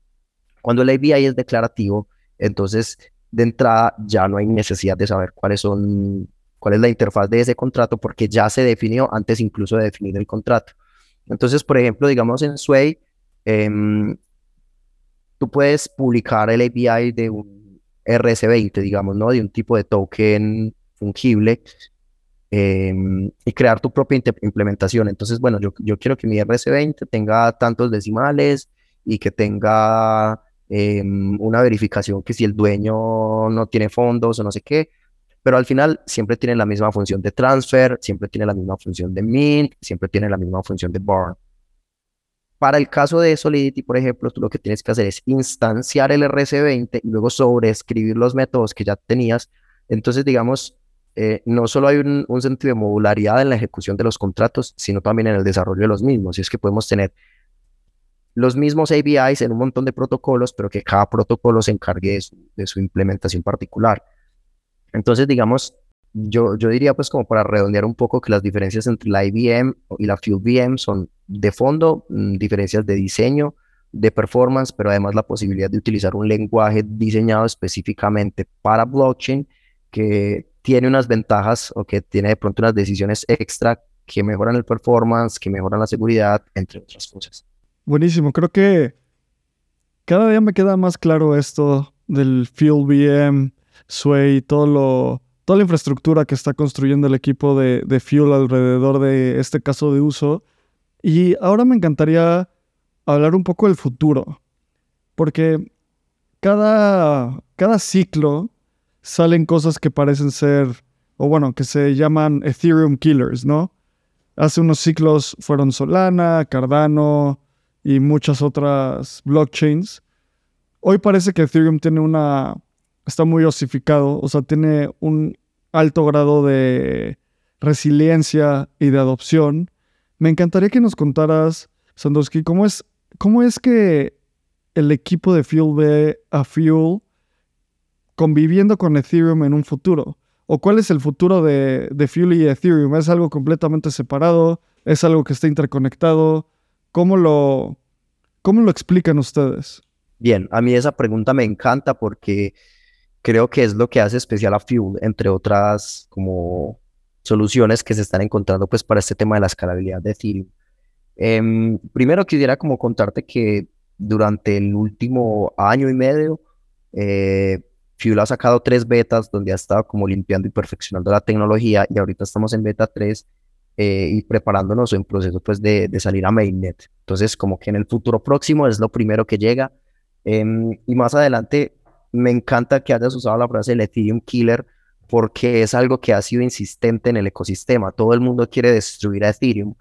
Cuando el API es declarativo, entonces de entrada ya no hay necesidad de saber cuáles son, cuál es la interfaz de ese contrato porque ya se definió antes incluso de definir el contrato. Entonces, por ejemplo, digamos en Sway, em, tú puedes publicar el API de un RS20, digamos, ¿no? De un tipo de token fungible em, y crear tu propia implementación. Entonces, bueno, yo, yo quiero que mi RS20 tenga tantos decimales y que tenga em, una verificación que si el dueño no tiene fondos o no sé qué, pero al final siempre tiene la misma función de transfer, siempre tiene la misma función de mint, siempre tiene la misma función de burn. Para el caso de Solidity, por ejemplo, tú lo que tienes que hacer es instanciar el RC20 y luego sobreescribir los métodos que ya tenías. Entonces, digamos, eh, no solo hay un, sentido de modularidad en la ejecución de los contratos, sino también en el desarrollo de los mismos. Y es que podemos tener los mismos APIs en un montón de protocolos, pero que cada protocolo se encargue de su implementación particular. Entonces, digamos, yo, yo diría pues como para redondear un poco que las diferencias entre la IBM y la VM son de fondo, mm, diferencias de diseño, de performance, pero además la posibilidad de utilizar un lenguaje diseñado específicamente para blockchain que tiene unas ventajas o que tiene de pronto unas decisiones extra que mejoran el performance, que mejoran la seguridad, entre otras cosas. Buenísimo, creo que cada día me queda más claro esto del Fuel VM, Sway, todo lo, toda la infraestructura que está construyendo el equipo de, Fuel alrededor de este caso de uso. Y ahora me encantaría hablar un poco del futuro, porque cada, cada ciclo salen cosas que parecen ser, o bueno, que se llaman Ethereum Killers, ¿no? Hace unos ciclos fueron Solana, Cardano y muchas otras blockchains. Hoy parece que Ethereum tiene una, está muy osificado, o sea, tiene un alto grado de resiliencia y de adopción. Me encantaría que nos contaras, Sandowski, cómo es, cómo es que el equipo de Fuel ve a Fuel conviviendo con Ethereum en un futuro. ¿O cuál es el futuro de, Fuel y Ethereum? ¿Es algo completamente separado? ¿Es algo que está interconectado? ¿Cómo lo, cómo lo explican ustedes? Bien, a mí esa pregunta me encanta porque creo que es lo que hace especial a Fuel, entre otras como soluciones que se están encontrando pues para este tema de la escalabilidad de Ethereum. Em, primero quisiera como contarte que durante el último año y medio, eh, Fuel ha sacado tres betas donde ha estado como limpiando y perfeccionando la tecnología y ahorita estamos en beta 3 eh, y preparándonos en proceso pues de, de, salir a mainnet. Entonces como que en el futuro próximo es lo primero que llega em, y más adelante me encanta que hayas usado la frase del Ethereum Killer porque es algo que ha sido insistente en el ecosistema. Todo el mundo quiere destruir a Ethereum.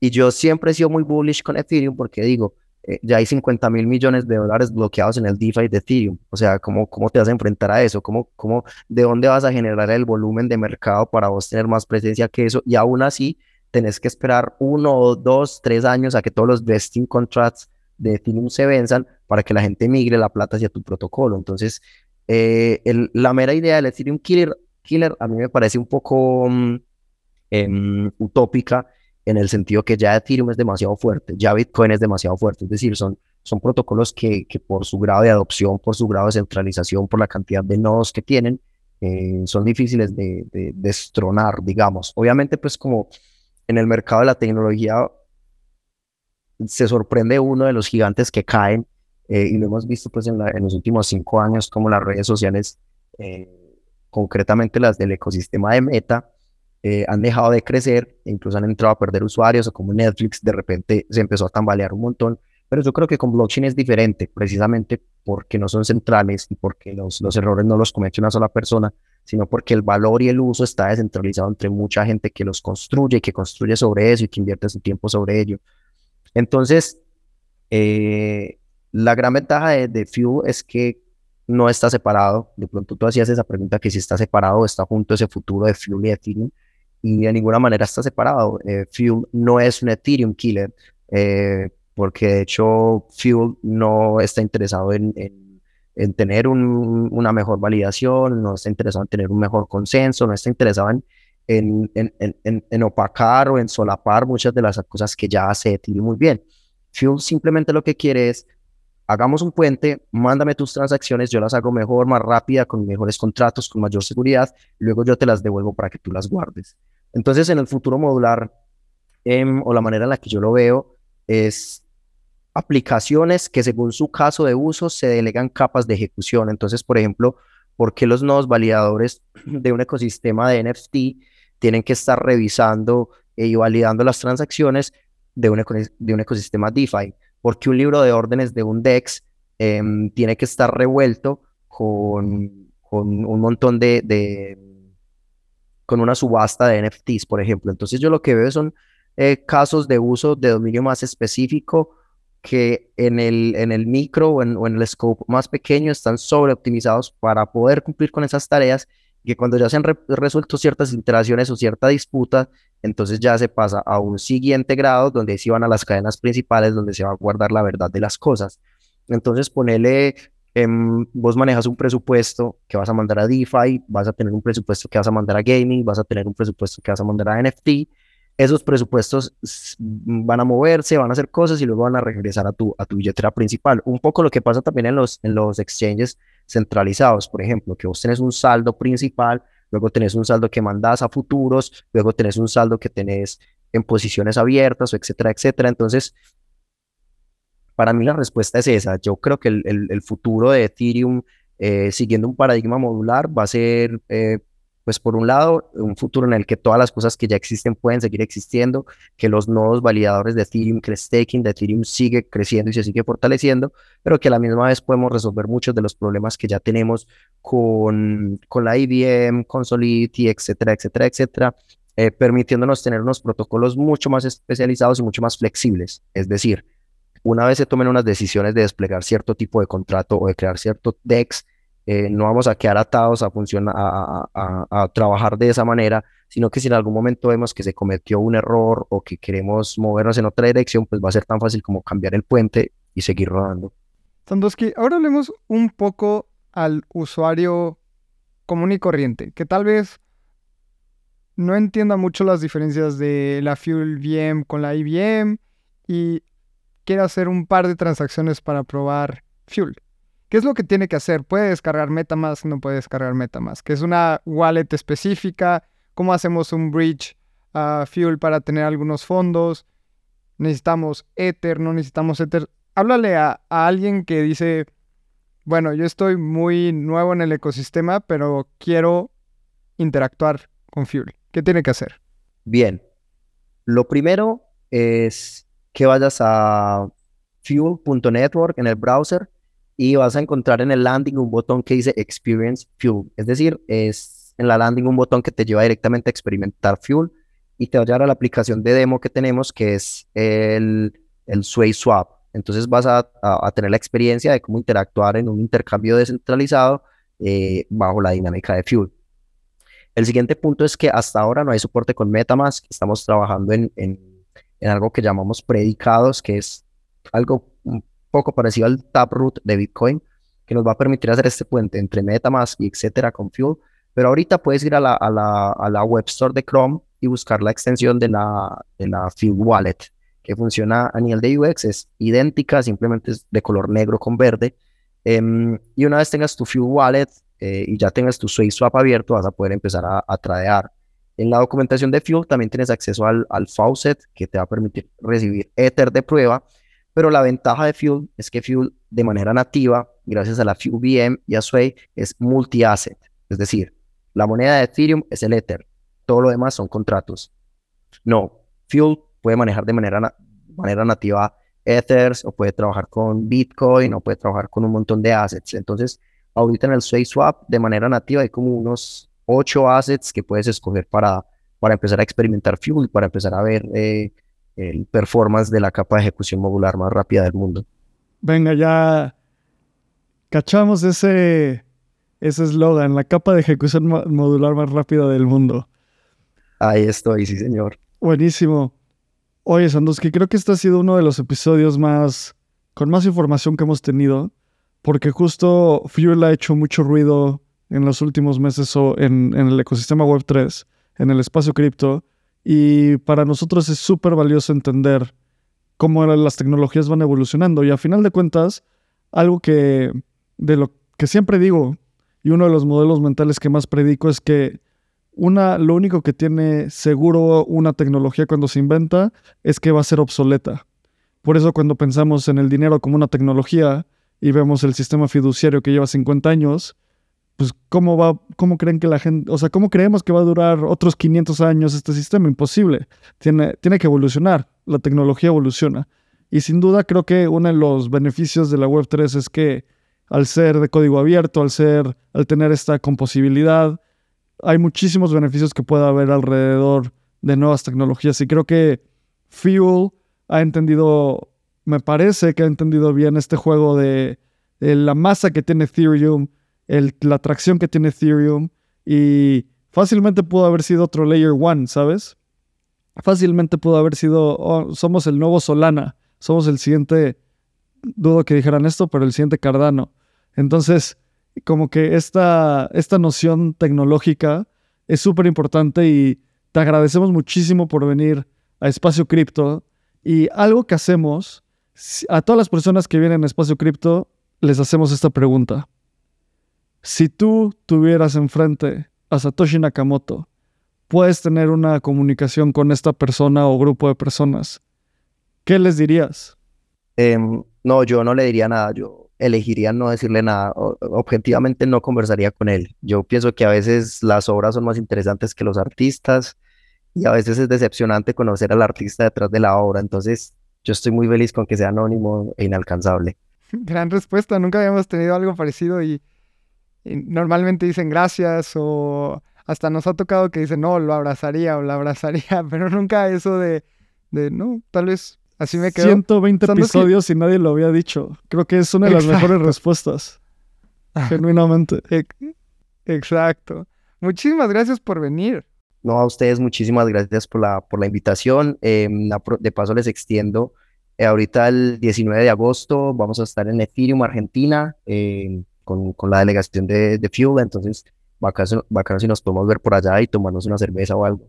Y yo siempre he sido muy bullish con Ethereum porque digo, eh, ya hay 50 mil millones de dólares bloqueados en el DeFi de Ethereum. O sea, ¿cómo, cómo te vas a enfrentar a eso? ¿Cómo, cómo, ¿De dónde vas a generar el volumen de mercado para vos tener más presencia que eso? Y aún así, tenés que esperar uno, dos, tres años a que todos los vesting contracts de Ethereum se venzan para que la gente migre la plata hacia tu protocolo. Entonces, eh, la mera idea del Ethereum Killer, Killer a mí me parece un poco mm, em, utópica en el sentido que ya Ethereum es demasiado fuerte, ya Bitcoin es demasiado fuerte, es decir, son, son protocolos que, que por su grado de adopción, por su grado de centralización, por la cantidad de nodos que tienen, eh, son difíciles de, de destronar, digamos. Obviamente, pues como en el mercado de la tecnología se sorprende uno de los gigantes que caen eh, y lo hemos visto pues en, los últimos cinco años como las redes sociales, eh, concretamente las del ecosistema de Meta, eh, han dejado de crecer e incluso han entrado a perder usuarios o como Netflix de repente se empezó a tambalear un montón, Pero yo creo que con blockchain es diferente, precisamente porque no son centrales y porque los, los errores no los comete una sola persona, sino porque el valor y el uso está descentralizado entre mucha gente que los construye, que construye sobre eso y que invierte su tiempo sobre ello. Entonces, eh, la gran ventaja de, de Fuel es que no está separado. De pronto tú hacías esa pregunta que si está separado, está junto ese futuro de Fuel y Ethereum y de ninguna manera está separado. Eh, Fuel no es un Ethereum killer, eh, porque de hecho Fuel no está interesado en, en, tener una mejor validación, no está interesado en tener un mejor consenso, no está interesado en, en, en, opacar o en solapar muchas de las cosas que ya hace Ethereum muy bien. Fuel simplemente lo que quiere es hagamos un puente, mándame tus transacciones, yo las hago mejor, más rápida, con mejores contratos, con mayor seguridad, luego yo te las devuelvo para que tú las guardes. Entonces, en el futuro modular, em, o la manera en la que yo lo veo, es aplicaciones que según su caso de uso se delegan capas de ejecución. Entonces, por ejemplo, ¿por qué los nodos validadores de un ecosistema de NFT tienen que estar revisando y validando las transacciones de un, de un ecosistema DeFi? ¿Por qué un libro de órdenes de un DEX em, tiene que estar revuelto con, con un montón de con una subasta de NFTs, por ejemplo. Entonces yo lo que veo son eh, casos de uso de dominio más específico que en el, en el micro o en, el scope más pequeño están sobreoptimizados para poder cumplir con esas tareas que cuando ya se han resuelto ciertas interacciones o cierta disputa, entonces ya se pasa a un siguiente grado donde se van a las cadenas principales donde se va a guardar la verdad de las cosas. Entonces ponerle Em, vos manejas un presupuesto que vas a mandar a DeFi, vas a tener un presupuesto que vas a mandar a gaming, vas a tener un presupuesto que vas a mandar a NFT. Esos presupuestos van a moverse, van a hacer cosas y luego van a regresar a tu, a tu billetera principal. Un poco lo que pasa también en los, en los exchanges centralizados, por ejemplo, que vos tenés un saldo principal, luego tenés un saldo que mandas a futuros, luego tenés un saldo que tenés en posiciones abiertas, etcétera, etcétera. Entonces, para mí la respuesta es esa. Yo creo que el, futuro de Ethereum, eh, siguiendo un paradigma modular, va a ser, eh, pues por un lado, un futuro en el que todas las cosas que ya existen pueden seguir existiendo, que los nodos validadores de Ethereum, que staking de Ethereum sigue creciendo y se sigue fortaleciendo, pero que a la misma vez podemos resolver muchos de los problemas que ya tenemos con, con la IBM, con Solidity, etcétera, etcétera, etcétera. Eh, permitiéndonos tener unos protocolos mucho más especializados y mucho más flexibles. Es decir, una vez se tomen unas decisiones de desplegar cierto tipo de contrato o de crear cierto DEX, eh, no vamos a quedar atados a, funcionar, a, trabajar de esa manera, sino que si en algún momento vemos que se cometió un error o que queremos movernos en otra dirección, pues va a ser tan fácil como cambiar el puente y seguir rodando. Sandoski, ahora hablemos un poco al usuario común y corriente, que tal vez no entienda mucho las diferencias de la Fuel VM con la IBM y quiere hacer un par de transacciones para probar Fuel. ¿Qué es lo que tiene que hacer? ¿Puede descargar Metamask? No puede descargar Metamask. ¿Es una wallet específica? ¿Cómo hacemos un bridge a Fuel para tener algunos fondos? ¿Necesitamos Ether? ¿No necesitamos Ether? Háblale a alguien que dice, bueno, yo estoy muy nuevo en el ecosistema, pero quiero interactuar con Fuel. ¿Qué tiene que hacer? Bien. Lo primero es que vayas a fuel.network en el browser y vas a encontrar en el landing un botón que dice Experience Fuel. Es decir, es en la landing un botón que te lleva directamente a experimentar Fuel y te va a llevar a la aplicación de demo que tenemos que es el, el Sway Swap. Entonces vas a, a, tener la experiencia de cómo interactuar en un intercambio descentralizado eh, bajo la dinámica de Fuel. El siguiente punto es que hasta ahora no hay soporte con Metamask. Estamos trabajando en, en en algo que llamamos predicados, que es algo poco parecido al Taproot de Bitcoin, que nos va a permitir hacer este puente entre MetaMask y etcétera con Fuel. Pero ahorita puedes ir a la, a la, a la web store de Chrome y buscar la extensión de la, de la Fuel Wallet, que funciona a nivel de UX, es idéntica, simplemente es de color negro con verde. Em, y una vez tengas tu Fuel Wallet eh, y ya tengas tu Swap abierto, vas a poder empezar a, a tradear en la documentación de Fuel también tienes acceso al, al faucet que te va a permitir recibir Ether de prueba, pero la ventaja de Fuel es que Fuel de manera nativa, gracias a la Fuel VM y a Sway, es multi-asset. Es decir, la moneda de Ethereum es el Ether, todo lo demás son contratos. No, Fuel puede manejar de manera, manera nativa Ethers, o puede trabajar con Bitcoin, o puede trabajar con un montón de assets. Entonces, ahorita en el SwaySwap, de manera nativa, hay como unos ocho assets que puedes escoger para, para empezar a experimentar Fuel, para empezar a ver eh, el performance de la capa de ejecución modular más rápida del mundo. Venga, ya cachamos ese ese eslogan, la capa de ejecución modular más rápida del mundo. Ahí estoy, sí, señor. Buenísimo. Oye, Sandoski, creo que este ha sido uno de los episodios más con más información que hemos tenido, porque justo Fuel ha hecho mucho ruido en los últimos meses en, en el ecosistema Web3, en el espacio cripto, y para nosotros es súper valioso entender cómo las tecnologías van evolucionando. Y a final de cuentas, algo que de lo que siempre digo, y uno de los modelos mentales que más predico es que una, lo único que tiene seguro una tecnología cuando se inventa es que va a ser obsoleta. Por eso cuando pensamos en el dinero como una tecnología y vemos el sistema fiduciario que lleva 50 años, pues ¿cómo va, cómo creen que la gente, o sea, cómo creemos que va a durar otros 500 años este sistema? Imposible. Tiene, tiene que evolucionar. La tecnología evoluciona. Y sin duda creo que uno de los beneficios de la Web3 es que al ser de código abierto, al ser, al tener esta composibilidad, hay muchísimos beneficios que puede haber alrededor de nuevas tecnologías. Y creo que Fuel ha entendido, me parece que ha entendido bien este juego de, la masa que tiene Ethereum, la atracción que tiene Ethereum, y fácilmente pudo haber sido otro Layer One, ¿sabes? Fácilmente pudo haber sido, oh, somos el nuevo Solana, somos el siguiente, dudo que dijeran esto, pero el siguiente Cardano. Entonces, como que esta, esta noción tecnológica es súper importante y te agradecemos muchísimo por venir a Espacio Cripto. Y algo que hacemos, a todas las personas que vienen a Espacio Cripto, les hacemos esta pregunta. Si tú tuvieras enfrente a Satoshi Nakamoto, puedes tener una comunicación con esta persona o grupo de personas, ¿qué les dirías? Em, no, yo no le diría nada. Yo elegiría no decirle nada. objetivamente no conversaría con él. Yo pienso que a veces las obras son más interesantes que los artistas y a veces es decepcionante conocer al artista detrás de la obra. Entonces, yo estoy muy feliz con que sea anónimo e inalcanzable. Gran respuesta. Nunca habíamos tenido algo parecido y, normalmente dicen gracias o hasta nos ha tocado que dicen no, lo abrazaría o la abrazaría, pero nunca eso de, de no, tal vez Así me quedo. 120 episodios y nadie lo había dicho. Creo que es una de las mejores respuestas. Genuinamente. Exacto. Muchísimas gracias por venir. No, a ustedes muchísimas gracias por la, por la invitación. Em, de paso les extiendo. Eh, ahorita el 19 de agosto vamos a estar en Ethereum, Argentina, em, con, con, la delegación de, de Fuel. Entonces, bacano, bacano si nos podemos ver por allá y tomarnos una cerveza o algo.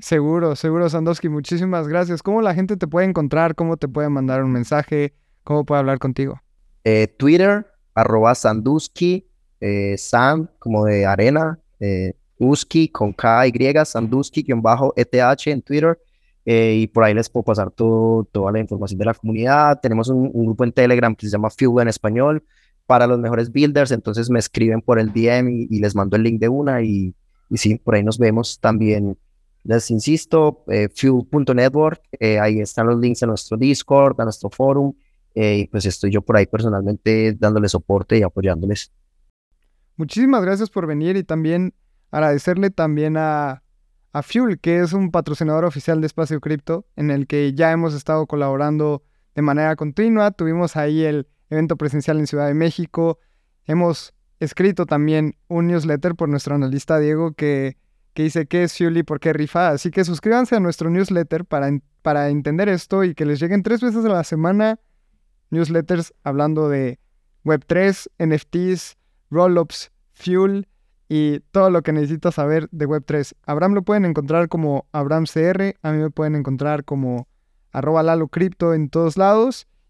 Seguro, seguro, Sandowski. Muchísimas gracias. ¿Cómo la gente te puede encontrar? ¿Cómo te puede mandar un mensaje? ¿Cómo puede hablar contigo? Eh, Twitter, arroba Sandusky, eh, Sam, como de arena, eh, Uski con K, Y, Sandusky-ETH en Twitter. Eh, y por ahí les puedo pasar todo, toda la información de la comunidad. Tenemos un, grupo en Telegram que se llama Fuel en español para los mejores builders. Entonces me escriben por el DM y, les mando el link de una. Y, y sí, por ahí nos vemos también les insisto, eh, fuel.network, eh, ahí están los links a nuestro Discord, a nuestro forum, eh, y pues estoy yo por ahí personalmente dándole soporte y apoyándoles. Muchísimas gracias por venir y también agradecerle también a, a Fuel, que es un patrocinador oficial de Espacio Cripto, en el que ya hemos estado colaborando de manera continua. Tuvimos ahí el evento presencial en Ciudad de México. Hemos escrito también un newsletter por nuestro analista Diego que que dice qué es Fuel y por qué rifa. Así que suscríbanse a nuestro newsletter para, para entender esto y que les lleguen tres veces a la semana newsletters hablando de Web3, NFTs, Rollups, Fuel y todo lo que necesitas saber de Web3. Abraham lo pueden encontrar como AbramCR, a mí me pueden encontrar como arroba Lalo en todos lados